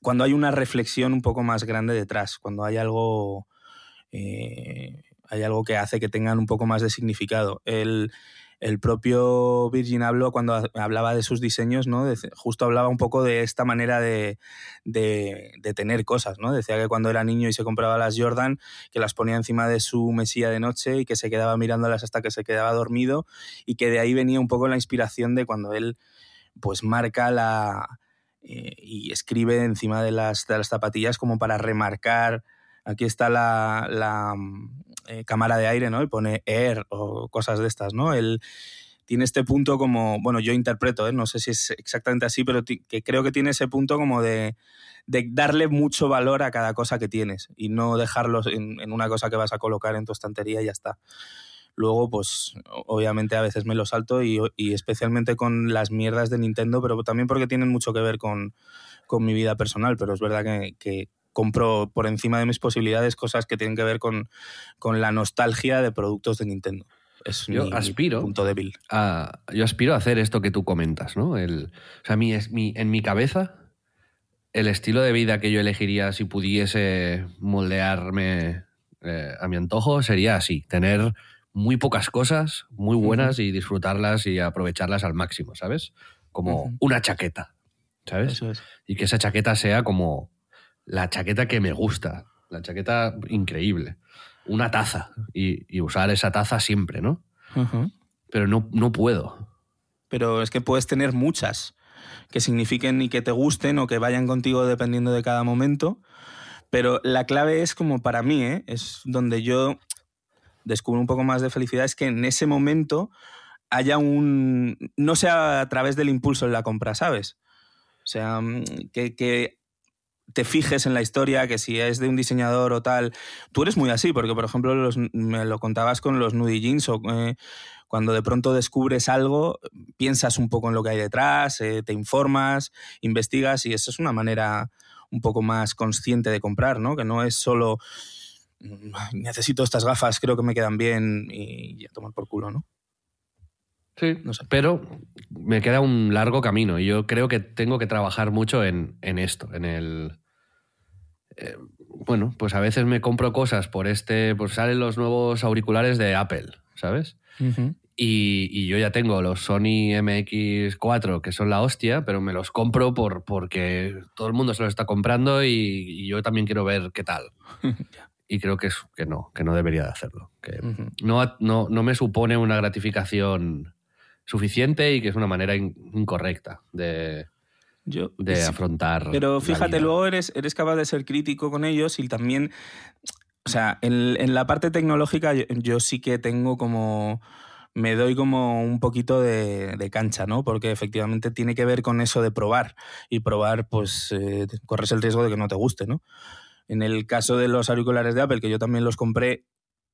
Speaker 2: cuando hay una reflexión un poco más grande detrás, cuando hay algo, eh, hay algo que hace que tengan un poco más de significado. El, el propio Virgin habló cuando hablaba de sus diseños, ¿no? justo hablaba un poco de esta manera de, tener cosas, ¿no? Decía que cuando era niño y se compraba las Jordan, que las ponía encima de su mesilla de noche y que se quedaba mirándolas hasta que se quedaba dormido y que de ahí venía un poco la inspiración de cuando él pues marca la, eh, y escribe encima de las, de las zapatillas como para remarcar, aquí está la, la eh, cámara de aire, ¿no? Y pone air o cosas de estas, ¿no? Él tiene este punto como, bueno, yo interpreto, ¿eh? no sé si es exactamente así, pero que creo que tiene ese punto como de, darle mucho valor a cada cosa que tienes y no dejarlo en, una cosa que vas a colocar en tu estantería y ya está. Luego, pues obviamente a veces me lo salto y, y, especialmente con las mierdas de Nintendo, pero también porque tienen mucho que ver con, con mi vida personal, pero es verdad que, compro por encima de mis posibilidades cosas que tienen que ver con, con la nostalgia de productos de Nintendo. Es
Speaker 1: yo
Speaker 2: mi,
Speaker 1: aspiro
Speaker 2: mi punto débil.
Speaker 1: A, yo aspiro a hacer esto que tú comentas, ¿no? El, o sea, mi, es, mi, en mi cabeza, el estilo de vida que yo elegiría si pudiese moldearme eh, a mi antojo sería así, tener muy pocas cosas, muy buenas uh -huh. y disfrutarlas y aprovecharlas al máximo, ¿sabes? Como uh -huh. una chaqueta, ¿sabes?
Speaker 2: Es.
Speaker 1: Y que esa chaqueta sea como la chaqueta que me gusta, la chaqueta increíble. Una taza y, y usar esa taza siempre, ¿no?
Speaker 2: Uh -huh.
Speaker 1: Pero no, no puedo.
Speaker 2: Pero es que puedes tener muchas que signifiquen y que te gusten o que vayan contigo dependiendo de cada momento. Pero la clave es como para mí, ¿eh? es donde yo descubro un poco más de felicidad, es que en ese momento haya un... no sea a través del impulso en la compra, ¿sabes? O sea, que, que te fijes en la historia, que si es de un diseñador o tal. Tú eres muy así, porque por ejemplo los, me lo contabas con los Nudie Jeans o eh, cuando de pronto descubres algo, piensas un poco en lo que hay detrás, eh, te informas, investigas y eso es una manera un poco más consciente de comprar, ¿no? Que no es solo necesito estas gafas, creo que me quedan bien y a tomar por culo, ¿no?
Speaker 1: Sí, no sé. pero me queda un largo camino y yo creo que tengo que trabajar mucho en, en esto, en el... Eh, bueno, pues a veces me compro cosas por este, pues salen los nuevos auriculares de Apple, ¿sabes? Uh -huh. y, y, yo ya tengo los Sony MX4 que son la hostia, pero me los compro por, porque todo el mundo se los está comprando y, y yo también quiero ver qué tal. y creo que, es, que no, que no debería de hacerlo. Que uh -huh. no, no, no me supone una gratificación suficiente y que es una manera in, incorrecta de,
Speaker 2: yo,
Speaker 1: de
Speaker 2: sí,
Speaker 1: afrontar.
Speaker 2: Pero fíjate, luego eres, eres capaz de ser crítico con ellos y también, o sea, en, en la parte tecnológica yo, yo, sí que tengo como, me doy como un poquito de, de, cancha, ¿no? Porque efectivamente tiene que ver con eso de probar y probar, pues eh, corres el riesgo de que no te guste, ¿no? En el caso de los auriculares de Apple, que yo también los compré,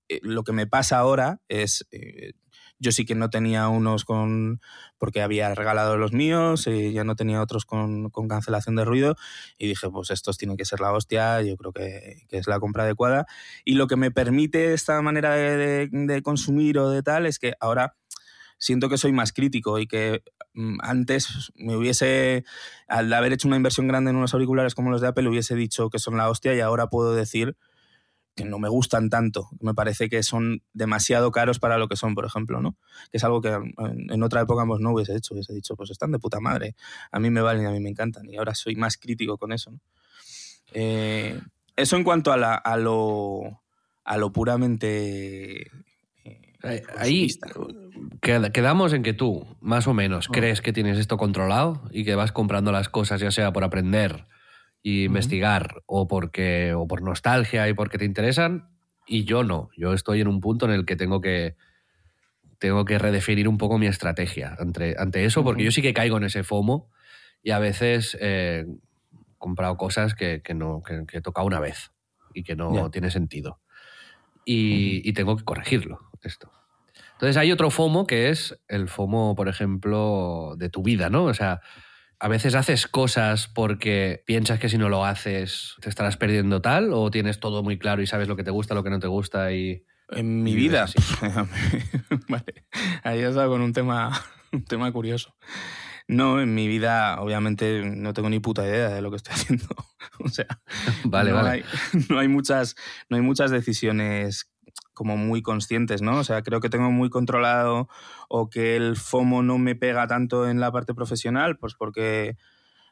Speaker 2: eh, lo que me pasa ahora es... Eh, yo sí que no tenía unos con porque había regalado los míos, y ya no tenía otros con, con, cancelación de ruido y dije, pues estos tienen que ser la hostia, yo creo que, que es la compra adecuada. Y lo que me permite esta manera de, de, de, consumir o de tal es que ahora siento que soy más crítico y que mm, antes me hubiese, al haber hecho una inversión grande en unos auriculares como los de Apple, hubiese dicho que son la hostia y ahora puedo decir que no me gustan tanto. Me parece que son demasiado caros para lo que son, por ejemplo, ¿no? Que es algo que en otra época pues, no hubiese hecho. Hubiese dicho, pues están de puta madre. A mí me valen y a mí me encantan. Y ahora soy más crítico con eso, ¿no? Eh, eso en cuanto a, la, a, lo, a lo puramente...
Speaker 1: Eh, Ahí quedamos en que tú, más o menos, oh. crees que tienes esto controlado y que vas comprando las cosas, ya sea por aprender y investigar uh -huh. o porque o por nostalgia y porque te interesan y yo no yo estoy en un punto en el que tengo que tengo que redefinir un poco mi estrategia ante, ante eso porque uh -huh. yo sí que caigo en ese FOMO y a veces eh, he comprado cosas que, que no que, que, he tocado una vez y que no yeah. tiene sentido y, uh -huh. y tengo que corregirlo esto entonces hay otro FOMO que es el FOMO por ejemplo de tu vida no o sea a veces haces cosas porque piensas que si no lo haces te estarás perdiendo tal o tienes todo muy claro y sabes lo que te gusta, lo que no te gusta y...
Speaker 2: En mi vida, vale, ahí has dado con un tema, un tema curioso. No, en mi vida obviamente no tengo ni puta idea de lo que estoy haciendo. o sea,
Speaker 1: vale,
Speaker 2: no,
Speaker 1: vale.
Speaker 2: Hay, no, hay muchas, no hay muchas decisiones como muy conscientes, ¿no? O sea, creo que tengo muy controlado o que el FOMO no me pega tanto en la parte profesional, pues porque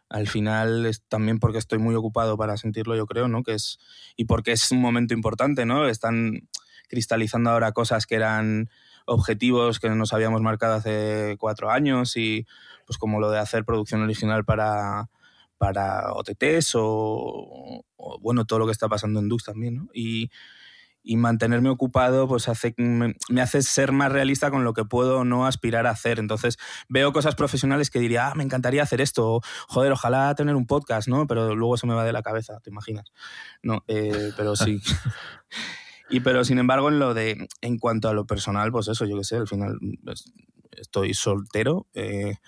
Speaker 2: al final es también porque estoy muy ocupado para sentirlo, yo creo, ¿no? Que es y porque es un momento importante, ¿no? Están cristalizando ahora cosas que eran objetivos que nos habíamos marcado hace cuatro años y pues como lo de hacer producción original para para OTTs o, o, bueno, todo lo que está pasando en Dux también, ¿no? Y, y mantenerme ocupado pues hace, me, me, hace ser más realista con lo que puedo no aspirar a hacer. Entonces veo cosas profesionales que diría, ah, me encantaría hacer esto, o, joder, ojalá tener un podcast, ¿no? Pero luego se me va de la cabeza, ¿te imaginas? No, eh, pero sí. y pero sin embargo, en lo de, en cuanto a lo personal, pues eso, yo qué sé, al final pues, estoy soltero, eh,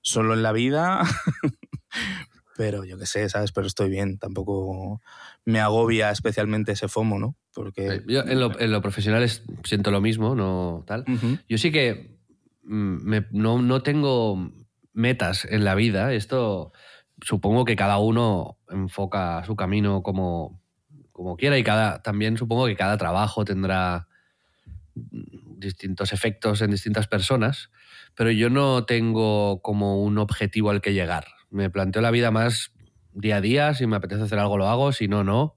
Speaker 2: solo en la vida, pero yo qué sé, ¿sabes? Pero estoy bien, tampoco me agobia especialmente ese FOMO, ¿no? Porque...
Speaker 1: Yo en lo, en lo profesional es, siento lo mismo, no tal. Uh -huh. Yo sí que me, no, no tengo metas en la vida, esto supongo que cada uno enfoca su camino como, como quiera y cada, también supongo que cada trabajo tendrá distintos efectos en distintas personas, pero yo no tengo como un objetivo al que llegar. Me planteo la vida más día a día, si me apetece hacer algo lo hago, si no, no.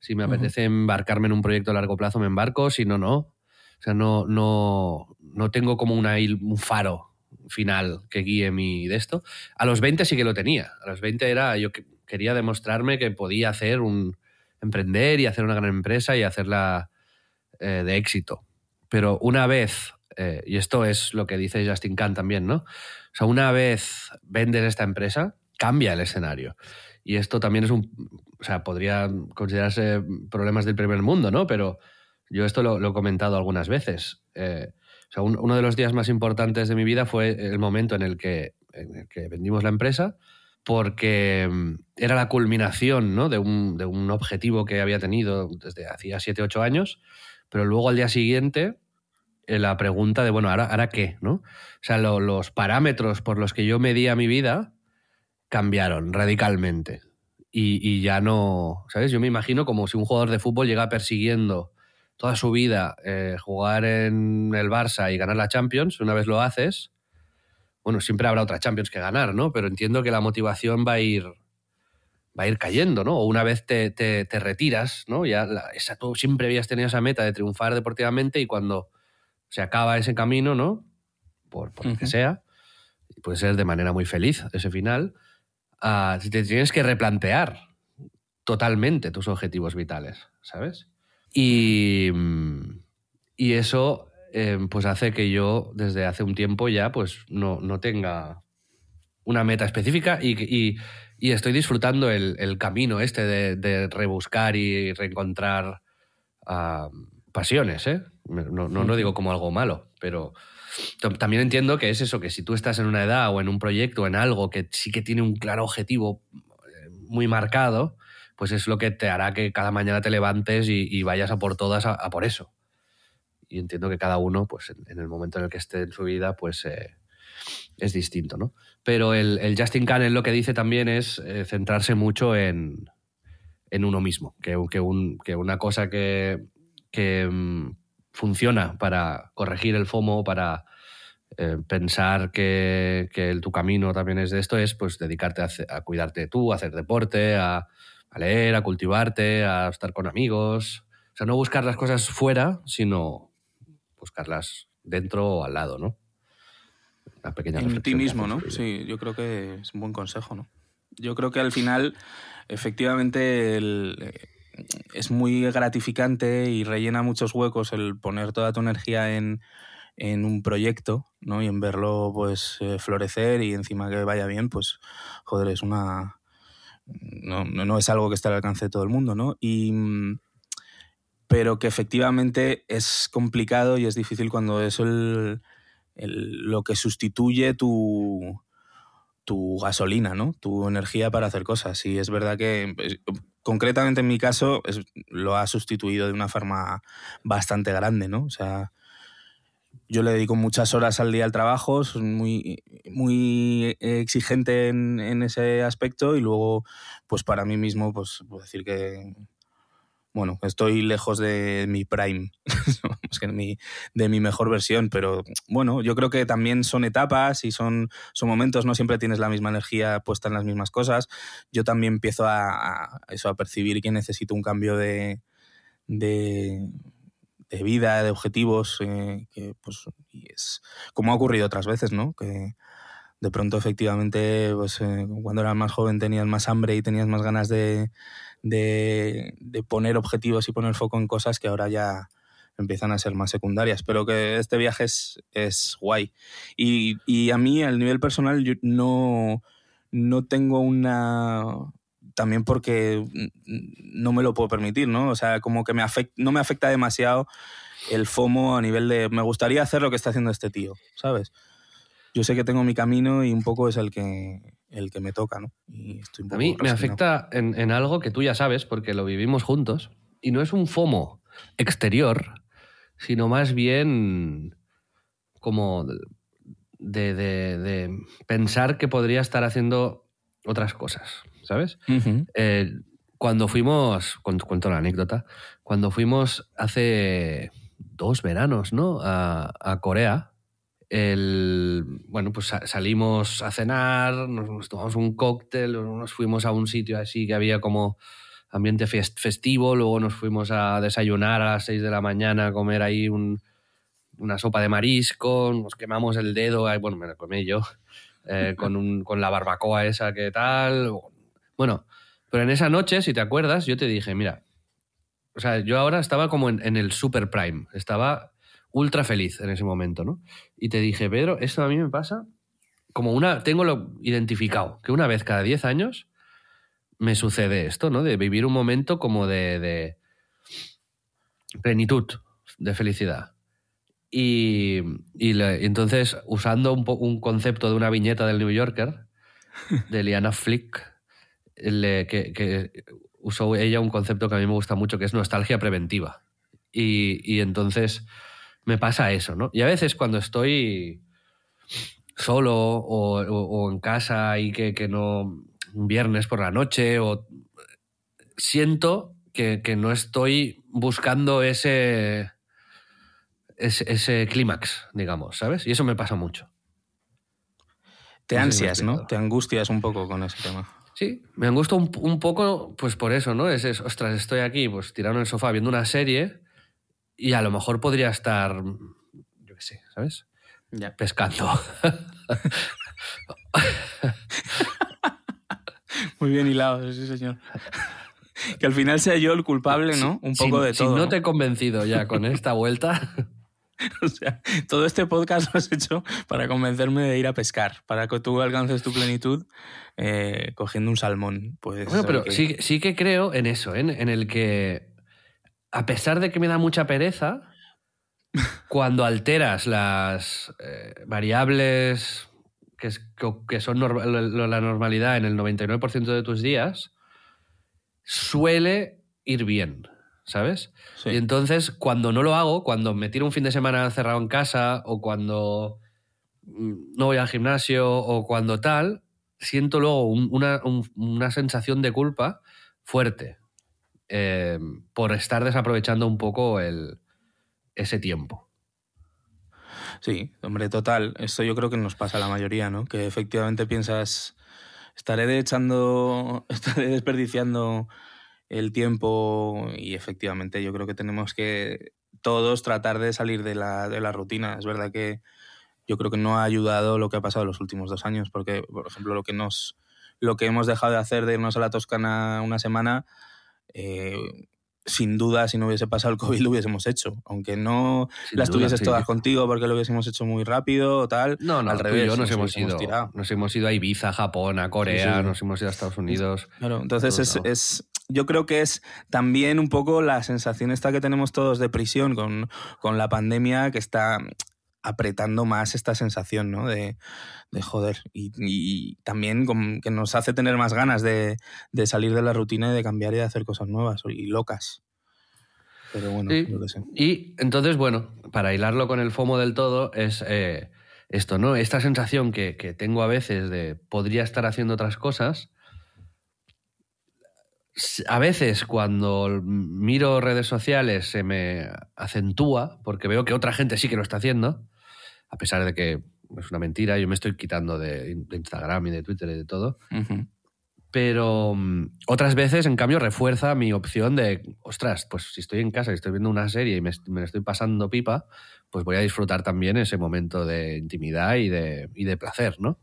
Speaker 1: Si me apetece embarcarme en un proyecto a largo plazo, me embarco, si no, no. O sea, no, no, no tengo como una, un faro final que guíe mi de esto. A los 20 sí que lo tenía. A los 20 era, yo quería demostrarme que podía hacer un, emprender y hacer una gran empresa y hacerla eh, de éxito. Pero una vez, eh, y esto es lo que dice Justin Khan también, ¿no? O sea, una vez vendes esta empresa, cambia el escenario. Y esto también es un, o sea, podría considerarse problemas del primer mundo, ¿no? Pero yo esto lo, he comentado algunas veces. Eh, o sea, un, uno de los días más importantes de mi vida fue el momento en el que, vendimos la empresa, porque mm, era la culminación ¿no? de, un, de, un, objetivo que había tenido desde hacía 7, 8 años, pero luego al día siguiente eh, la pregunta de, bueno, ¿ahora, ahora qué? ¿no? O sea, lo, los parámetros por los que yo medía mi vida cambiaron radicalmente. Y, y, ya no, ¿sabes? Yo me imagino como si un jugador de fútbol llega persiguiendo toda su vida eh, jugar en el Barça y ganar la Champions, una vez lo haces, bueno, siempre habrá otra Champions que ganar, ¿no? Pero entiendo que la motivación va a ir, va a ir cayendo, ¿no? O una vez te, te, te retiras, ¿no? Ya la, esa, tú siempre habías tenido esa meta de triunfar deportivamente y cuando se acaba ese camino, ¿no? Por, por uh -huh. lo que sea, puede ser de manera muy feliz ese final, uh, te tienes que replantear totalmente tus objetivos vitales, ¿sabes? Y, y eso eh, pues hace que yo desde hace un tiempo ya pues no, no tenga una meta específica y, y, y estoy disfrutando el, el camino este de, de, rebuscar y reencontrar uh, pasiones. ¿eh? No, no, no, digo como algo malo, pero también entiendo que es eso, que si tú estás en una edad o en un proyecto, en algo que sí que tiene un claro objetivo eh, muy marcado, pues es lo que te hará que cada mañana te levantes y, vayas a por todas a, por eso. Y entiendo que cada uno, pues en, el momento en el que esté en su vida, pues eh, es distinto, ¿no? Pero el, el Justin Cannon lo que dice también es eh, centrarse mucho en, en, uno mismo, que, que, un, que una cosa que, que um, funciona para corregir el FOMO, para eh, pensar que, que el, tu camino también es de esto, es pues dedicarte a, a cuidarte tú, a hacer deporte, a a leer, a cultivarte, a estar con amigos. O sea, no buscar las cosas fuera, sino buscarlas dentro o al lado, ¿no?
Speaker 2: Una pequeña en ti mismo, ¿no? Sí, yo creo que es un buen consejo, ¿no? Yo creo que al final, efectivamente, el, eh, es muy gratificante y rellena muchos huecos el poner toda tu energía en, en un proyecto, ¿no? Y en verlo, pues, eh, florecer y encima que vaya bien, pues, joder, es una, no, no, es algo que esté al alcance de todo el mundo, ¿no? Y, pero que efectivamente es complicado y es difícil cuando es el, lo que sustituye tu, tu gasolina, ¿no? Tu energía para hacer cosas. Y es verdad que, pues, concretamente en mi caso, es, lo ha sustituido de una forma bastante grande, ¿no? O sea, yo le dedico muchas horas al día al trabajo, soy muy, muy exigente en, ese aspecto y luego, pues para mí mismo, pues puedo decir que, bueno, estoy lejos de mi prime, de mi, de mi mejor versión, pero bueno, yo creo que también son etapas y son, son momentos, no siempre tienes la misma energía puesta en las mismas cosas. Yo también empiezo a, a eso, a percibir que necesito un cambio de, de de vida, de objetivos, eh, que pues y es como ha ocurrido otras veces, ¿no? Que de pronto efectivamente, pues eh, cuando eras más joven tenías más hambre y tenías más ganas de, de, poner objetivos y poner foco en cosas que ahora ya empiezan a ser más secundarias. Pero que este viaje es, es guay. Y, y a mí, al nivel personal, yo no, no tengo una también porque no me lo puedo permitir, ¿no? O sea, como que me afecta, no me afecta demasiado el FOMO a nivel de me gustaría hacer lo que está haciendo este tío, ¿sabes? Yo sé que tengo mi camino y un poco es el que, el que me toca, ¿no? Y estoy un
Speaker 1: A
Speaker 2: poco
Speaker 1: mí me afecta en, en algo que tú ya sabes, porque lo vivimos juntos, y no es un FOMO exterior, sino más bien como de, de- de pensar que podría estar haciendo otras cosas, ¿sabes? Eh, cuando fuimos, cuento, la anécdota, cuando fuimos hace dos veranos, ¿no? A, a Corea, el, bueno, pues sa- salimos a cenar, nos, nos tomamos un cóctel, nos fuimos a un sitio así que había como ambiente fest- festivo, luego nos fuimos a desayunar a las 6 de la mañana, a comer ahí un- una sopa de marisco, nos quemamos el dedo, bueno, me la comí yo, eh, con, un- con la barbacoa esa que tal. Bueno, pero en esa noche, si te acuerdas, yo te dije, mira, o sea, yo ahora estaba como en, el super prime, estaba ultra feliz en ese momento, ¿no? Y te dije, Pedro, esto a mí me pasa como una, tengo lo identificado, que una vez cada 10 años me sucede esto, ¿no? De vivir un momento como de, de plenitud, de felicidad. Y, entonces, usando un, un concepto de una viñeta del New Yorker, de Liana Flick, le- que, que usó ella un concepto que a mí me gusta mucho, que es nostalgia preventiva. Y, y entonces me pasa eso, ¿no? Y a veces cuando estoy solo o, o- o en casa y que, que no un viernes por la noche o siento que, que no estoy buscando ese ese, ese clímax, digamos, ¿sabes? Y eso me pasa mucho.
Speaker 2: Te ansias, ¿no? Te angustias un poco con ese tema.
Speaker 1: Sí, me angustia un, un poco, pues por eso, ¿no? Es, es, ostras, estoy aquí, pues tirado en el sofá viendo una serie y a lo mejor podría estar, yo qué sé, ¿sabes?
Speaker 2: Ya.
Speaker 1: Pescando.
Speaker 2: Muy bien hilado, sí, señor. que al final sea yo el culpable, ¿no? Un poco
Speaker 1: si,
Speaker 2: de
Speaker 1: si
Speaker 2: todo.
Speaker 1: no
Speaker 2: ¿no?
Speaker 1: te he convencido ya con esta vuelta,
Speaker 2: O sea, todo este podcast lo has hecho para convencerme de ir a pescar, para que tú alcances tu plenitud eh, cogiendo un salmón. Pues,
Speaker 1: Bueno, pero
Speaker 2: ok.
Speaker 1: sí, sí que creo en eso, ¿eh? en, el que, a pesar de que me da mucha pereza, cuando alteras las eh, variables que, es- que- que son norma- lo- lo- la normalidad en el 99% de tus días, suele ir bien, ¿sabes?
Speaker 2: Sí.
Speaker 1: Y entonces, cuando no lo hago, cuando me tiro un fin de semana cerrado en casa o cuando mm, no voy al gimnasio o cuando tal, siento luego un- una, un- una sensación de culpa fuerte eh, por estar desaprovechando un poco el, ese tiempo.
Speaker 2: Sí, hombre, total. Esto yo creo que nos pasa a la mayoría, ¿no? Que efectivamente piensas, estaré echando, estaré desperdiciando el tiempo y efectivamente yo creo que tenemos que todos tratar de salir de la, de la rutina. Es verdad que yo creo que no ha ayudado lo que ha pasado los últimos dos años, porque, por ejemplo, lo que nos lo que hemos dejado de hacer de irnos a la Toscana una semana, eh, sin duda, si no hubiese pasado el COVID, lo hubiésemos hecho. Aunque no
Speaker 1: Sin
Speaker 2: las
Speaker 1: duda,
Speaker 2: tuvieses
Speaker 1: sí.
Speaker 2: todas contigo porque lo hubiésemos hecho muy rápido o tal.
Speaker 1: No, no,
Speaker 2: al revés.
Speaker 1: yo nos, hemos
Speaker 2: hubiésemos
Speaker 1: ido.
Speaker 2: tirado.
Speaker 1: Nos hemos ido a Ibiza, a Japón, a Corea,
Speaker 2: Sí, sí.
Speaker 1: nos hemos ido a Estados Unidos.
Speaker 2: Claro, entonces es, es- yo creo que es también un poco la sensación esta que tenemos todos de prisión con, con la pandemia que está apretando más esta sensación, ¿no? De, de joder. Y, y también con- que nos hace tener más ganas de, de salir de la rutina y de cambiar y de hacer cosas nuevas y locas. Pero bueno,
Speaker 1: Sí.
Speaker 2: yo qué sé.
Speaker 1: Y entonces, bueno, para hilarlo con el FOMO del todo, es eh, esto, ¿no? Esta sensación que, que tengo a veces de podría estar haciendo otras cosas. A veces cuando miro redes sociales se me acentúa porque veo que otra gente sí que lo está haciendo, a pesar de que es una mentira, yo me estoy quitando de, Instagram y de Twitter y de todo. Pero mm, otras veces, en cambio, refuerza mi opción de, ostras, pues si estoy en casa y estoy viendo una serie y me, me estoy pasando pipa, pues voy a disfrutar también ese momento de intimidad y de, y de placer, ¿no?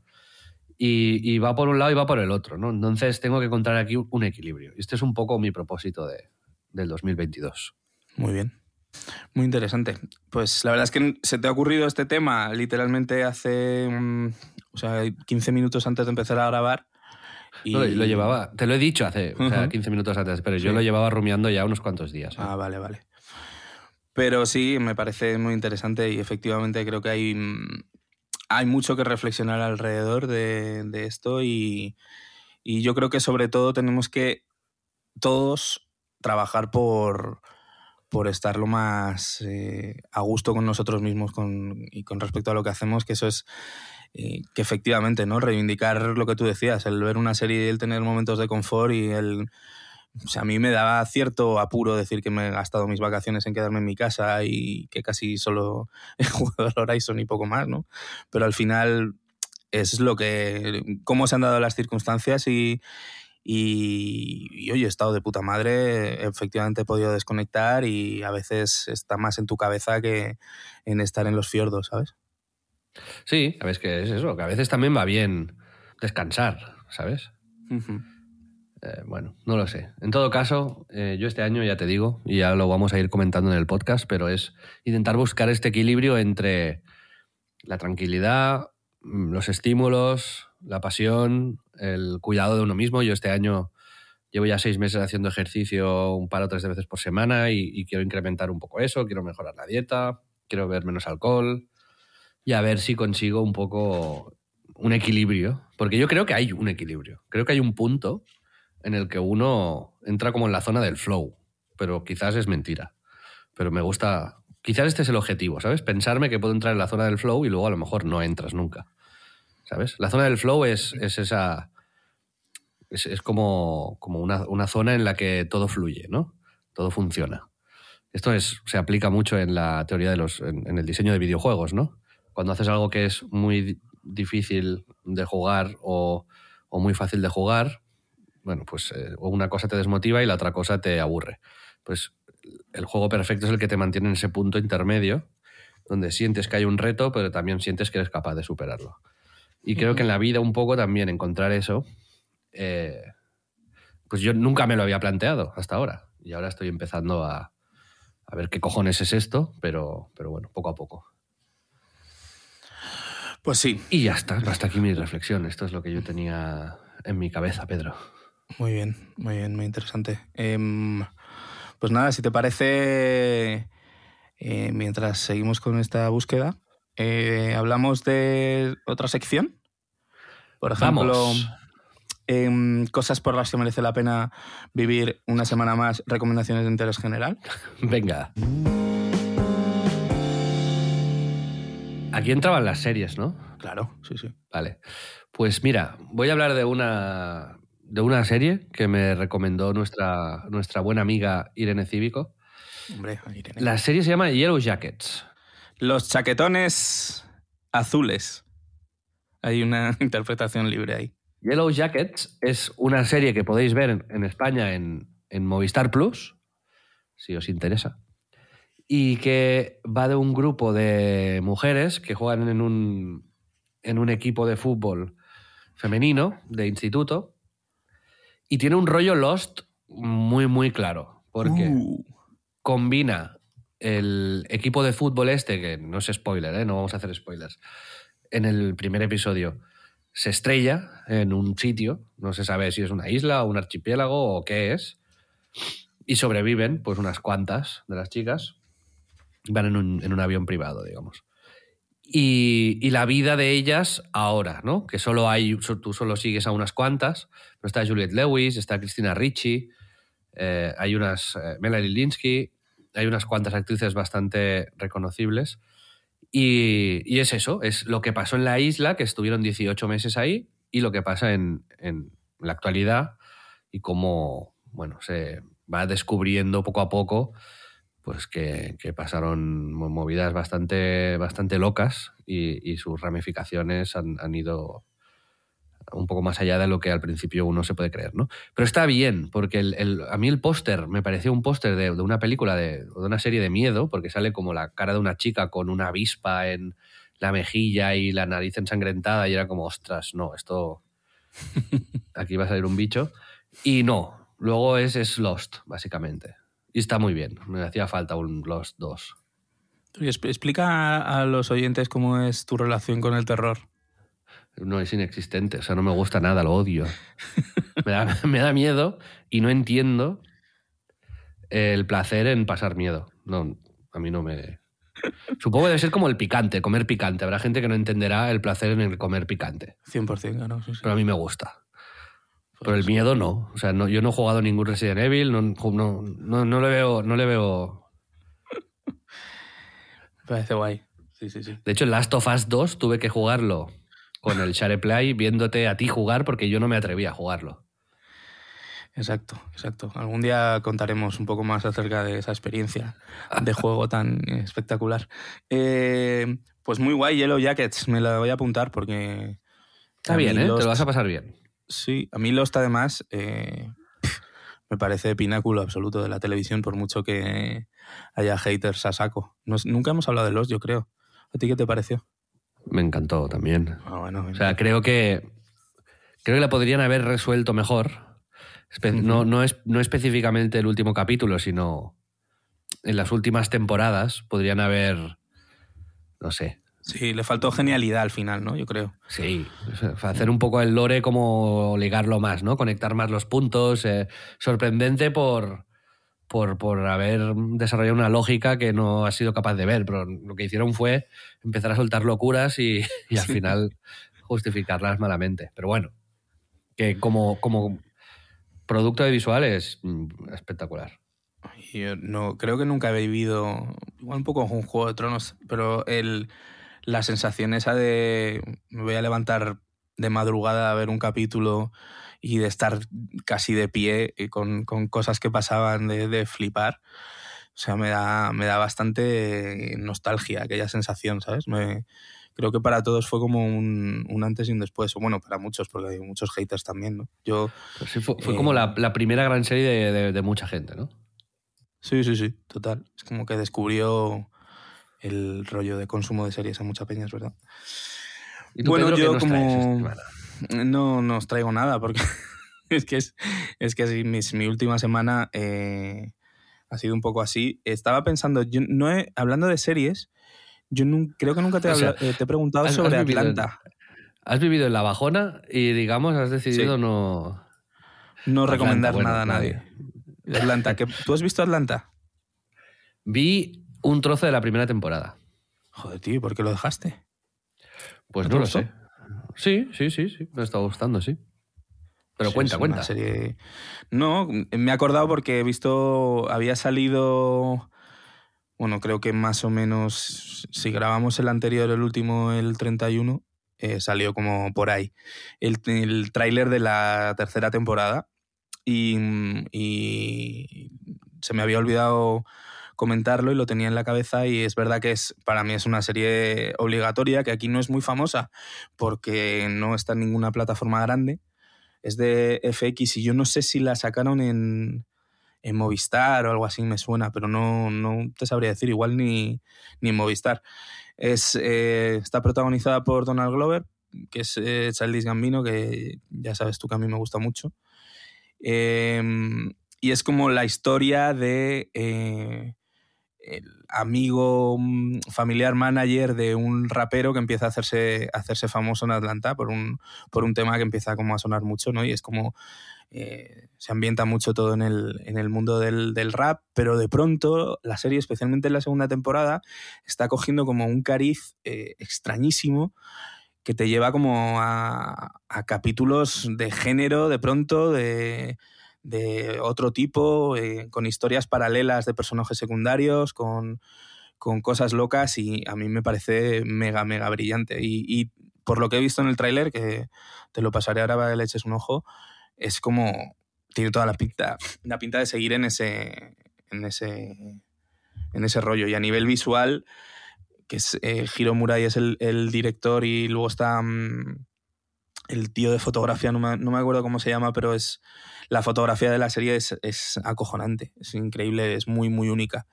Speaker 1: Y, y va por un lado y va por el otro, ¿no? Entonces tengo que encontrar aquí un equilibrio. Este es un poco mi propósito de, del 2022.
Speaker 2: Muy bien. Muy interesante. Pues la verdad es que se te ha ocurrido este tema literalmente hace mm, o sea, 15 minutos antes de empezar a grabar. Y...
Speaker 1: No, lo llevaba, te lo he dicho hace o sea,
Speaker 2: Ujú.
Speaker 1: 15 minutos antes, pero yo lo llevaba rumiando ya unos cuantos días. ¿eh?
Speaker 2: Ah, vale, vale. Pero sí, me parece muy interesante y efectivamente creo que hay, mm, hay mucho que reflexionar alrededor de, esto y, y yo creo que sobre todo tenemos que todos trabajar por, por estar lo más eh, a gusto con nosotros mismos con, y con respecto a lo que hacemos, que eso es eh, que efectivamente, ¿no? Reivindicar lo que tú decías, el ver una serie y el tener momentos de confort y el... O sea, a mí me daba cierto apuro decir que me he gastado mis vacaciones en quedarme en mi casa y que casi solo he jugado al Horizon y poco más, ¿no? Pero al final es lo que... cómo se han dado las circunstancias y, y, y, oye, he estado de puta madre, efectivamente he podido desconectar y a veces está más en tu cabeza que en estar en los fiordos, ¿sabes?
Speaker 1: Sí, sabes que es eso, que a veces también va bien descansar, ¿sabes? Eh, bueno, no lo sé. En todo caso, eh, yo este año ya te digo, y ya lo vamos a ir comentando en el podcast, pero es intentar buscar este equilibrio entre la tranquilidad, mm, los estímulos, la pasión, el cuidado de uno mismo. Yo este año llevo ya seis meses haciendo ejercicio un par o tres veces por semana y, y quiero incrementar un poco eso, quiero mejorar la dieta, quiero beber menos alcohol y a ver si consigo un poco un equilibrio, porque yo creo que hay un equilibrio, creo que hay un punto en el que uno entra como en la zona del flow, pero quizás es mentira. Pero me gusta, quizás este es el objetivo, ¿sabes? Pensarme que puedo entrar en la zona del flow y luego a lo mejor no entras nunca, ¿sabes? La zona del flow es, es esa, es, es como, como una, una zona en la que todo fluye, ¿no? Todo funciona. Esto es, se aplica mucho en la teoría de los, en, el diseño de videojuegos, ¿no? Cuando haces algo que es muy di- difícil de jugar o, o muy fácil de jugar, bueno, pues eh, una cosa te desmotiva y la otra cosa te aburre. Pues el juego perfecto es el que te mantiene en ese punto intermedio, donde sientes que hay un reto, pero también sientes que eres capaz de superarlo. Y creo que en la vida un poco también encontrar eso, eh, pues yo nunca me lo había planteado hasta ahora. Y ahora estoy empezando a, a ver qué cojones es esto, pero, pero bueno, poco a poco.
Speaker 2: Pues sí,
Speaker 1: Y ya está, hasta aquí mi reflexión. Esto es lo que yo tenía en mi cabeza, Pedro.
Speaker 2: Muy bien, muy bien, muy interesante. Em, pues nada, si te parece, eh, mientras seguimos con esta búsqueda, eh, hablamos de otra sección. Por ejemplo,
Speaker 1: Vamos.
Speaker 2: em, cosas por las que merece la pena vivir una semana más, recomendaciones de interés general.
Speaker 1: Venga. Aquí entraban las series, ¿no?
Speaker 2: Claro, sí, sí.
Speaker 1: Vale. Pues mira, voy a hablar de una, de una serie que me recomendó nuestra, nuestra buena amiga Irene Cívico.
Speaker 2: Hombre, Irene.
Speaker 1: La serie se llama Yellow Jackets.
Speaker 2: Los chaquetones azules. Hay una interpretación libre ahí.
Speaker 1: Yellow Jackets es una serie que podéis ver en, en España en, en Movistar Plus, si os interesa, y que va de un grupo de mujeres que juegan en un, en un equipo de fútbol femenino de instituto y tiene un rollo Lost muy, muy claro, porque
Speaker 2: Uh,
Speaker 1: combina el equipo de fútbol este, que no es spoiler, ¿eh? no vamos a hacer spoilers, en el primer episodio se estrella en un sitio, no se sabe si es una isla o un archipiélago o qué es, y sobreviven pues unas cuantas de las chicas, van en un, en un avión privado, digamos. Y, y la vida de ellas ahora, ¿no? Que solo hay, tú solo sigues a unas cuantas, pero está Juliette Lewis, está Cristina Ricci, eh, hay unas, eh, Melanie Linsky, hay unas cuantas actrices bastante reconocibles. Y, y es eso, es lo que pasó en la isla, que estuvieron 18 meses ahí, y lo que pasa en, en la actualidad, y cómo, bueno, se va descubriendo poco a poco pues que, que pasaron mo- movidas bastante, bastante locas y, y sus ramificaciones han, han ido un poco más allá de lo que al principio uno se puede creer, ¿no? Pero está bien, porque el- el- a mí el póster me pareció un póster de, de una película, de, o de una serie de miedo, porque sale como la cara de una chica con una avispa en, la mejilla y la nariz ensangrentada y era como, ostras, no, esto... Aquí va a salir un bicho. Y no, luego es, es Lost, básicamente. Y está muy bien, me hacía falta un Lost 2.
Speaker 2: Y expl- Explica a los oyentes cómo es tu relación con el terror.
Speaker 1: No es inexistente, o sea, no me gusta nada, lo odio. Me da, me da miedo y no entiendo el placer en pasar miedo. No, a mí no me... Supongo que debe ser como el picante, comer picante. Habrá gente que no entenderá el placer en el comer picante,
Speaker 2: 100%, claro. sí, sí.
Speaker 1: pero a mí me gusta. Pero el miedo no. O sea, no, yo no he jugado ningún Resident Evil, no, no, no, no le veo... No le veo...
Speaker 2: Me parece guay. Sí, sí, sí.
Speaker 1: De hecho, el Last of Us 2 tuve que jugarlo con el Shareplay viéndote a ti jugar porque yo no me atreví a jugarlo.
Speaker 2: Exacto, exacto. Algún día contaremos un poco más acerca de esa experiencia de juego tan espectacular. Eh, pues muy guay, Yellow Jackets. Me la voy a apuntar porque.
Speaker 1: Está bien, ¿eh? Te lo vas a pasar bien.
Speaker 2: Sí, a mí Lost además eh, me parece pináculo absoluto de la televisión, por mucho que haya haters a saco. Nos- nunca hemos hablado de Lost, yo creo. ¿A ti qué te pareció?
Speaker 1: Me encantó también.
Speaker 2: Ah, bueno,
Speaker 1: O sea, creo que creo que la podrían haber resuelto mejor. No, no, es, no específicamente el último capítulo, sino en las últimas temporadas podrían haber, no sé,
Speaker 2: sí, le faltó genialidad al final, ¿no? Yo creo.
Speaker 1: sí, hacer un poco el lore como ligarlo más, ¿no? Conectar más los puntos. eh, sorprendente por, por, por haber desarrollado una lógica que no ha sido capaz de ver, pero lo que hicieron fue empezar a soltar locuras y, y al
Speaker 2: Sí.
Speaker 1: final justificarlas malamente. Pero bueno, que como, como producto de visual es mm, espectacular.
Speaker 2: Y Yo no, creo que nunca he vivido, igual un poco con un Juego de Tronos, pero el, la sensación esa de me voy a levantar de madrugada a ver un capítulo y de estar casi de pie eh, con, con cosas que pasaban de, de flipar. O sea, me da, me da bastante nostalgia aquella sensación, ¿sabes? Me, creo que para todos fue como un, un antes y un después. O bueno, para muchos, porque hay muchos haters también, ¿no? Yo,
Speaker 1: Pero sí fue, fue
Speaker 2: Eh,
Speaker 1: como la, la primera gran serie de, de- de mucha gente, ¿no?
Speaker 2: Sí, sí, sí, total. Es como que descubrió el rollo de consumo de series a mucha peña, es verdad.
Speaker 1: ¿Y tú,
Speaker 2: Bueno,
Speaker 1: Pedro,
Speaker 2: yo
Speaker 1: traes
Speaker 2: como-? No, no os traigo nada porque es que es, es que así, mis- mi última semana eh, ha sido un poco así. Estaba pensando, yo no he, hablando de series, yo nun- creo que nunca te he,
Speaker 1: sea,
Speaker 2: eh, te he preguntado
Speaker 1: has-
Speaker 2: sobre
Speaker 1: has vivido en-
Speaker 2: Atlanta.
Speaker 1: Has vivido en la bajona y, digamos, has decidido
Speaker 2: Sí.
Speaker 1: no...
Speaker 2: No
Speaker 1: Atlanta,
Speaker 2: recomendar
Speaker 1: bueno,
Speaker 2: nada a
Speaker 1: vale.
Speaker 2: nadie. Atlanta, ¿qué- ¿tú has visto Atlanta?
Speaker 1: Vi un trozo de la primera temporada.
Speaker 2: Joder, tío, ¿por qué lo dejaste?
Speaker 1: Pues
Speaker 2: ¿No
Speaker 1: lo
Speaker 2: gustó?
Speaker 1: sé. Sí, sí, sí, sí. Me está gustando, sí. Pero
Speaker 2: Sí,
Speaker 1: cuenta, cuenta.
Speaker 2: serie- No, me he acordado porque he visto, había salido, bueno, creo que más o menos, si grabamos el anterior, el último, el 31, eh, salió como por ahí, el, el tráiler de la tercera temporada y, y se me había olvidado comentarlo y lo tenía en la cabeza y es verdad que es para mí es una serie obligatoria que aquí no es muy famosa porque no está en ninguna plataforma grande es de FX y yo no sé si la sacaron en, en Movistar o algo así, me suena, pero no, no te sabría decir, igual ni, ni en Movistar. Es, eh, está protagonizada por Donald Glover, que es eh, Gambino, que ya sabes tú que a mí me gusta mucho. Eh, y es como la historia de eh, el amigo, mm, familiar manager de un rapero que empieza a hacerse, a hacerse famoso en Atlanta por un, por un tema que empieza como a sonar mucho, ¿no? Y es como eh, se ambienta mucho todo en el, en el mundo del, del rap, pero de pronto la serie, especialmente en la segunda temporada, está cogiendo como un cariz eh, extrañísimo que te lleva como a, a capítulos de género de pronto, de, de otro tipo, eh, con historias paralelas de personajes secundarios, con, con cosas locas y a mí me parece mega, mega brillante. Y, y por lo que he visto en el tráiler, que te lo pasaré ahora para que le eches un ojo, es como tiene toda la pinta, la pinta de seguir en ese, en ese, en ese rollo. Y a nivel visual, que es eh, Hiro Murai es el, el director y luego está mm, el tío de fotografía, no me, no me acuerdo cómo se llama, pero es la fotografía de la serie es, es acojonante, es increíble, es muy, muy única.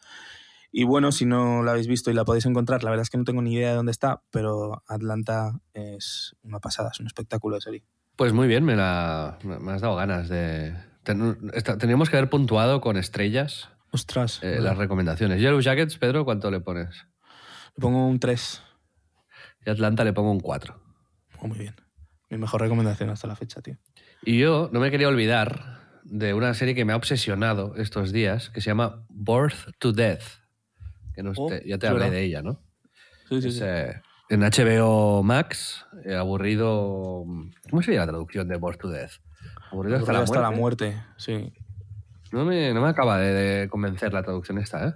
Speaker 2: Y bueno, si no la habéis visto y la podéis encontrar, la verdad es que no tengo ni idea de dónde está, pero Atlanta es una pasada, es un espectáculo de serie.
Speaker 1: Pues muy bien, me, la, me has dado ganas de... ten- esta- Teníamos que haber puntuado con estrellas
Speaker 2: Ostras,
Speaker 1: eh, las recomendaciones. Yellow Jackets, Pedro, ¿cuánto le pones?
Speaker 2: le pongo un 3.
Speaker 1: Y Atlanta le pongo un 4.
Speaker 2: muy bien. Mi mejor recomendación hasta la fecha, tío.
Speaker 1: Y yo no me quería olvidar de una serie que me ha obsesionado estos días, que se llama Birth to Death. Que no
Speaker 2: Oh,
Speaker 1: te- ya te hablé de ella, ¿no?
Speaker 2: Sí, sí,
Speaker 1: Es,
Speaker 2: sí.
Speaker 1: eh, en HBO Max, eh, aburrido. ¿Cómo sería la traducción de Birth to Death? Aburrido hasta,
Speaker 2: Hasta,
Speaker 1: la,
Speaker 2: la
Speaker 1: muerte.
Speaker 2: sí.
Speaker 1: No, me, no me acaba de, de convencer la traducción esta, ¿eh?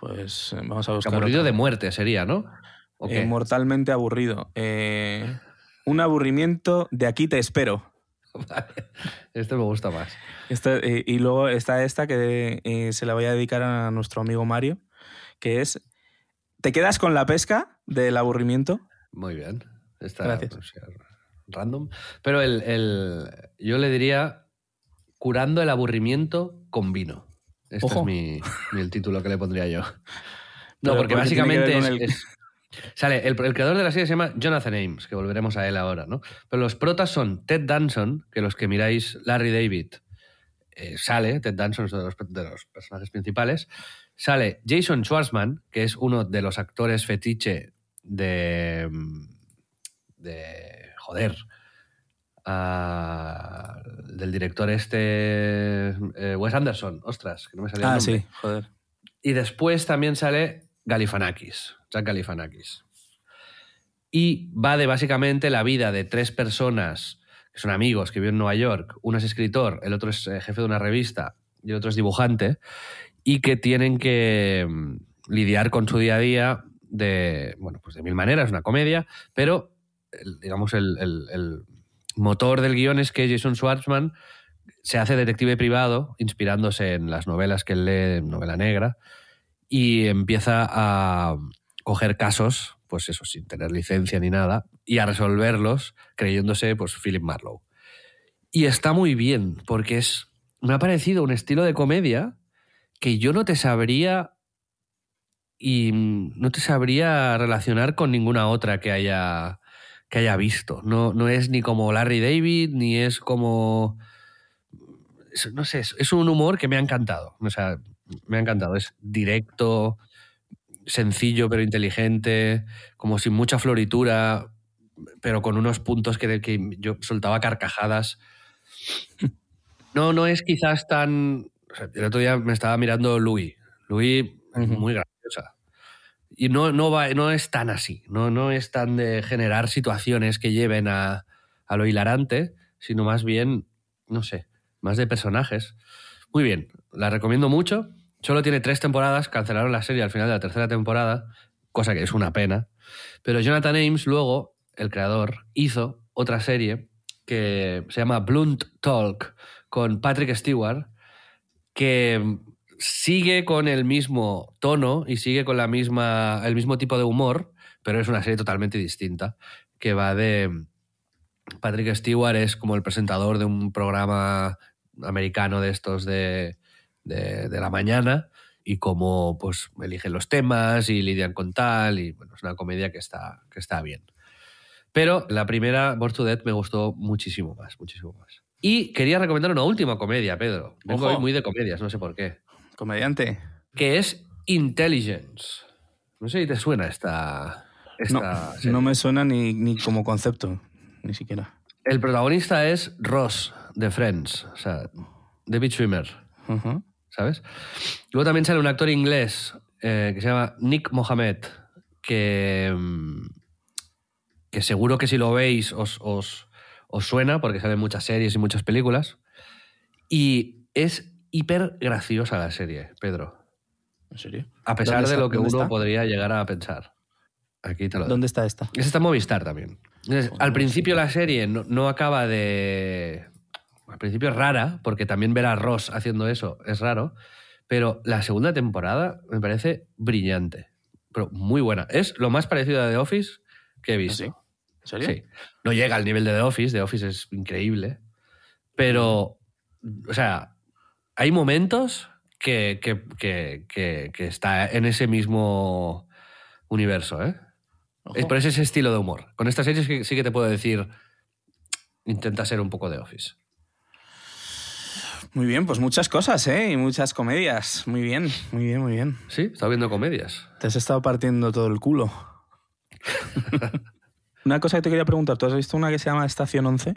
Speaker 2: Pues eh, vamos a buscar.
Speaker 1: Aburrido
Speaker 2: otra.
Speaker 1: de muerte sería, ¿no?
Speaker 2: Eh, mortalmente aburrido. Eh, un aburrimiento de aquí te espero.
Speaker 1: Vale. Este me gusta más.
Speaker 2: Esta- eh, y luego está esta que eh, se la voy a dedicar a nuestro amigo Mario, que es ¿Te quedas con la pesca del aburrimiento?
Speaker 1: Muy bien. Está
Speaker 2: Gracias.
Speaker 1: o sea, random. Pero el, el- yo le diría curando el aburrimiento con vino. Este
Speaker 2: Ojo.
Speaker 1: es mi, el título que le pondría yo. No, porque básicamente es,
Speaker 2: el-
Speaker 1: es- Sale, el, el creador de la serie se llama Jonathan Ames, que volveremos a él ahora, ¿no? Pero los protas son Ted Danson, que los que miráis Larry David, eh, sale, Ted Danson es uno de los, de los personajes principales. Sale Jason Schwartzman, que es uno de los actores fetiche de. de. joder. del director este. eh, Wes Anderson, ostras, que no me salía el
Speaker 2: Ah,
Speaker 1: nombre.
Speaker 2: sí, joder.
Speaker 1: Y después también sale Galifanakis, Jack Galifanakis. Y va de básicamente la vida de tres personas que son amigos, que viven en Nueva York. Uno es escritor, el otro es eh, jefe de una revista y el otro es dibujante. Y que tienen que mm, lidiar con su día a día de, bueno, pues de mil maneras, una comedia, pero digamos el, el- el motor del guion es que Jason Schwartzman se hace detective privado, inspirándose en las novelas que él lee, novela negra, y empieza a coger casos, pues eso, sin tener licencia ni nada, y a resolverlos creyéndose, pues, Philip Marlowe. Y está muy bien, porque es. Me ha parecido un estilo de comedia que yo no te sabría. Y no te sabría relacionar con ninguna otra que haya, que haya visto. No, no es ni como Larry David, ni es como no sé, es un humor que me ha encantado. O sea, me ha encantado. Es directo, sencillo pero inteligente, como sin mucha floritura, pero con unos puntos que, que yo soltaba carcajadas. No, no es quizás tan. o sea, el otro día me estaba mirando Louis. Louis es muy graciosa. Y no, no, va, no es tan así. No, no es tan de generar situaciones que lleven a, a lo hilarante, sino más bien, no sé, más de personajes. Muy bien, la recomiendo mucho. Solo tiene tres temporadas, cancelaron la serie al final de la tercera temporada, cosa que es una pena. Pero Jonathan Ames luego, el creador, hizo otra serie que se llama Blunt Talk con Patrick Stewart, que sigue con el mismo tono y sigue con la misma, el mismo tipo de humor, pero es una serie totalmente distinta, que va de... Patrick Stewart es como el presentador de un programa americano de estos de, de, de la mañana y cómo pues eligen los temas y lidian con tal y bueno, es una comedia que está, que está bien. Pero la primera, Born to Death, me gustó muchísimo más, muchísimo más. Y quería recomendar una última comedia, Pedro. Vengo
Speaker 2: Ojo.
Speaker 1: hoy muy de comedias, no sé por qué.
Speaker 2: Comediante.
Speaker 1: Que es Intelligence. No sé si te suena esta,
Speaker 2: No,
Speaker 1: esta
Speaker 2: no me suena ni, ni como concepto, ni siquiera.
Speaker 1: El protagonista es Ross de Friends, o sea, David Schwimmer,
Speaker 2: Ujú.
Speaker 1: ¿Sabes? Luego también sale un actor inglés eh, que se llama Nick Mohamed, que, mm, que seguro que si lo veis os, os, os suena, porque sale en muchas series y muchas películas. Y es hiper graciosa la serie, Pedro.
Speaker 2: ¿En serio?
Speaker 1: A pesar
Speaker 2: ¿Dónde
Speaker 1: de lo que
Speaker 2: ¿Dónde
Speaker 1: uno
Speaker 2: está?
Speaker 1: podría llegar a pensar. Aquí te lo
Speaker 2: ¿Dónde está esta?
Speaker 1: es esta Movistar también. Entonces, al principio la serie no, no acaba de... Al principio es rara, porque también ver a Ross haciendo eso es raro, pero la segunda temporada me parece brillante, pero muy buena. Es lo más parecido a The Office que he visto.
Speaker 2: ¿Ah, ¿En serio?
Speaker 1: Sí. No llega al nivel de The Office, The Office es increíble, pero, o sea, hay momentos que, que, que, está en ese mismo universo, ¿eh? Es, es ese estilo de humor. Con esta serie sí que- sí que te puedo decir, intenta ser un poco de Office.
Speaker 2: Muy bien, pues muchas cosas, ¿eh? Y muchas comedias. Muy bien, muy bien, muy bien.
Speaker 1: Sí, estaba viendo comedias.
Speaker 2: Te has estado partiendo todo el culo. una cosa que te quería preguntar, ¿tú has visto una que se llama Estación 11?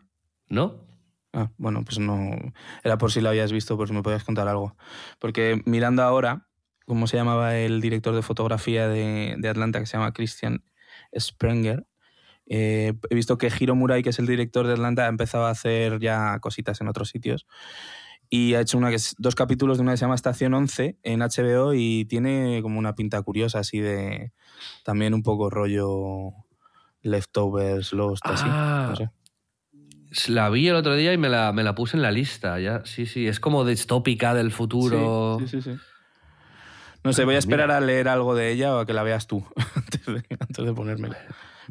Speaker 1: ¿No?
Speaker 2: Ah, bueno, pues no. Era por si la habías visto, por si me podías contar algo. Porque mirando ahora, ¿cómo se llamaba el director de fotografía de, de Atlanta, que se llama Christian Sprenger? Eh, he visto que Hiro Murai, que es el director de Atlanta, ha empezado a hacer ya cositas en otros sitios. Y ha hecho una que es, dos capítulos de una que se llama Estación 11 en HBO y tiene como una pinta curiosa, así de. También un poco rollo. Leftovers, Lost, así.
Speaker 1: Ah.
Speaker 2: No sé.
Speaker 1: La vi el otro día y me la, me la puse en la lista. Ya, sí, sí. Es como distópica del futuro.
Speaker 2: Sí, sí, sí. sí. No sé, voy a esperar a leer algo de ella o a que la veas tú antes de, antes de ponérmela.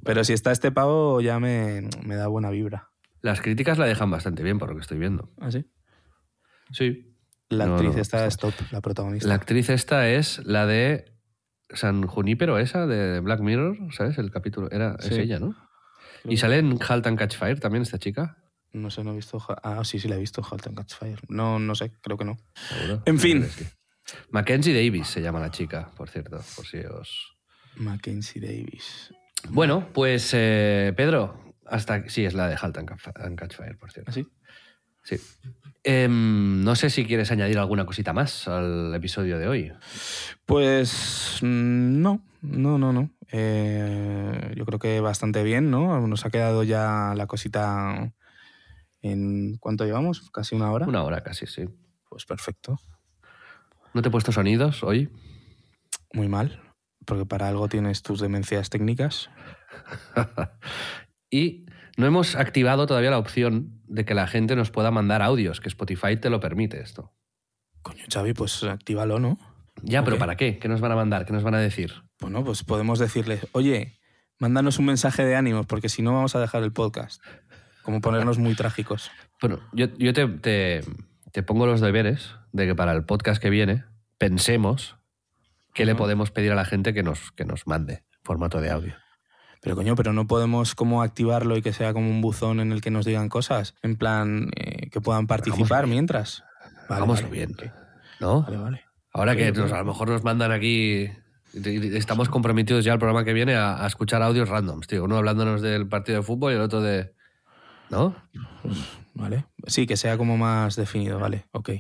Speaker 2: Pero si está este pavo, ya me, me da buena vibra.
Speaker 1: Las críticas la dejan bastante bien, por lo que estoy viendo.
Speaker 2: ¿Ah, sí?
Speaker 1: Sí.
Speaker 2: La
Speaker 1: No,
Speaker 2: actriz
Speaker 1: no,
Speaker 2: esta
Speaker 1: está-
Speaker 2: es top, la protagonista.
Speaker 1: La actriz esta es la de San Junípero, esa de Black Mirror, ¿sabes? El capítulo. Era, Es ella, ¿no?
Speaker 2: Creo
Speaker 1: Y
Speaker 2: que-
Speaker 1: sale en Halt and Catch Fire también esta chica.
Speaker 2: No sé, no he visto... Ah, sí, sí la he visto, Halt and Catch Fire. No, no sé, creo que no.
Speaker 1: Seguro.
Speaker 2: En fin.
Speaker 1: Sí. Mackenzie Davis se llama la chica, por cierto, por si os...
Speaker 2: Mackenzie Davis.
Speaker 1: Bueno, pues eh, Pedro, hasta sí es la de Halt and Catch Fire, por cierto.
Speaker 2: ¿Ah, sí?
Speaker 1: Sí. Em, no sé si quieres añadir alguna cosita más al episodio de hoy.
Speaker 2: Pues mm, no, no, no, no. Eh, yo creo que bastante bien, ¿no? Nos ha quedado ya la cosita en... ¿Cuánto llevamos? ¿Casi una hora?
Speaker 1: Una hora casi, sí.
Speaker 2: Pues perfecto.
Speaker 1: ¿No te he puesto sonidos hoy?
Speaker 2: Muy mal, porque para algo tienes tus demencias técnicas.
Speaker 1: y no hemos activado todavía la opción de que la gente nos pueda mandar audios, que Spotify te lo permite esto.
Speaker 2: Coño, Xavi, pues actívalo, ¿no?
Speaker 1: Ya, pero. ¿para qué? ¿Qué nos van a mandar? ¿Qué nos van a decir?
Speaker 2: Bueno, pues podemos decirles, oye, mándanos un mensaje de ánimos, porque si no vamos a dejar el podcast. Como ponernos muy trágicos.
Speaker 1: Bueno, yo, yo te, te- te pongo los deberes de que para el podcast que viene pensemos qué le podemos pedir a la gente que nos, que nos mande formato de audio.
Speaker 2: Pero coño, pero no podemos como activarlo y que sea como un buzón en el que nos digan cosas, en plan eh, que puedan participar mientras. Vale,
Speaker 1: Hagámoslo
Speaker 2: vale,
Speaker 1: bien. ¿No?
Speaker 2: Vale, vale.
Speaker 1: Ahora que nos- a lo mejor nos mandan aquí. Estamos comprometidos ya el programa que viene a, a escuchar audios randoms, tío. Uno hablándonos del partido de fútbol y el otro de. ¿No?
Speaker 2: Vale. Sí, que sea como más definido, vale. Ok.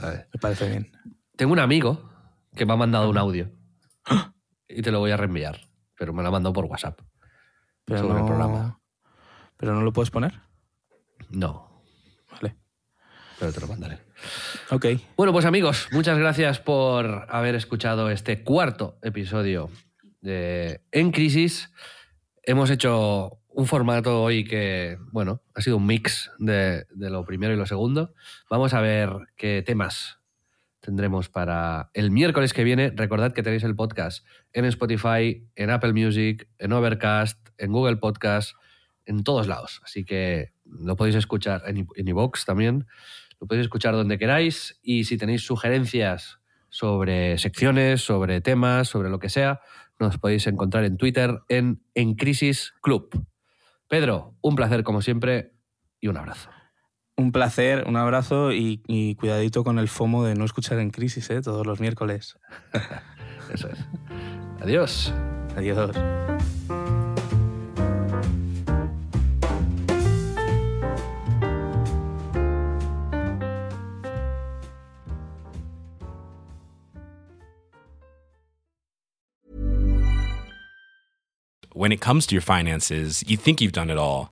Speaker 2: Me parece bien.
Speaker 1: Tengo un amigo que me ha mandado un audio. Y te lo voy a reenviar. Pero me lo ha mandado por WhatsApp.
Speaker 2: Pero
Speaker 1: Sobre
Speaker 2: no,
Speaker 1: el programa.
Speaker 2: Pero no lo puedes poner.
Speaker 1: No,
Speaker 2: Vale.
Speaker 1: pero te lo mandaré.
Speaker 2: Ok.
Speaker 1: Bueno, pues amigos, muchas gracias por haber escuchado este cuarto episodio de En Crisis. Hemos hecho un formato hoy que, bueno, ha sido un mix de, de lo primero y lo segundo. Vamos a ver qué temas tendremos para el miércoles que viene. Recordad que tenéis el podcast en Spotify, en Apple Music, en Overcast, en Google Podcast, en todos lados. Así que lo podéis escuchar en, iVoox también. Lo podéis escuchar donde queráis y si tenéis sugerencias sobre secciones, sobre temas, sobre lo que sea, nos podéis encontrar en Twitter en En Crisis Club. Pedro, un placer como siempre y un abrazo.
Speaker 2: Un placer, un abrazo y, y cuidadito con el FOMO de no escuchar en crisis, ¿eh? Todos los miércoles.
Speaker 1: Eso es. Adiós.
Speaker 2: Adiós.
Speaker 3: when it comes to your finances, you think you've done it all.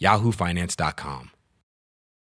Speaker 3: yahoofinance.com.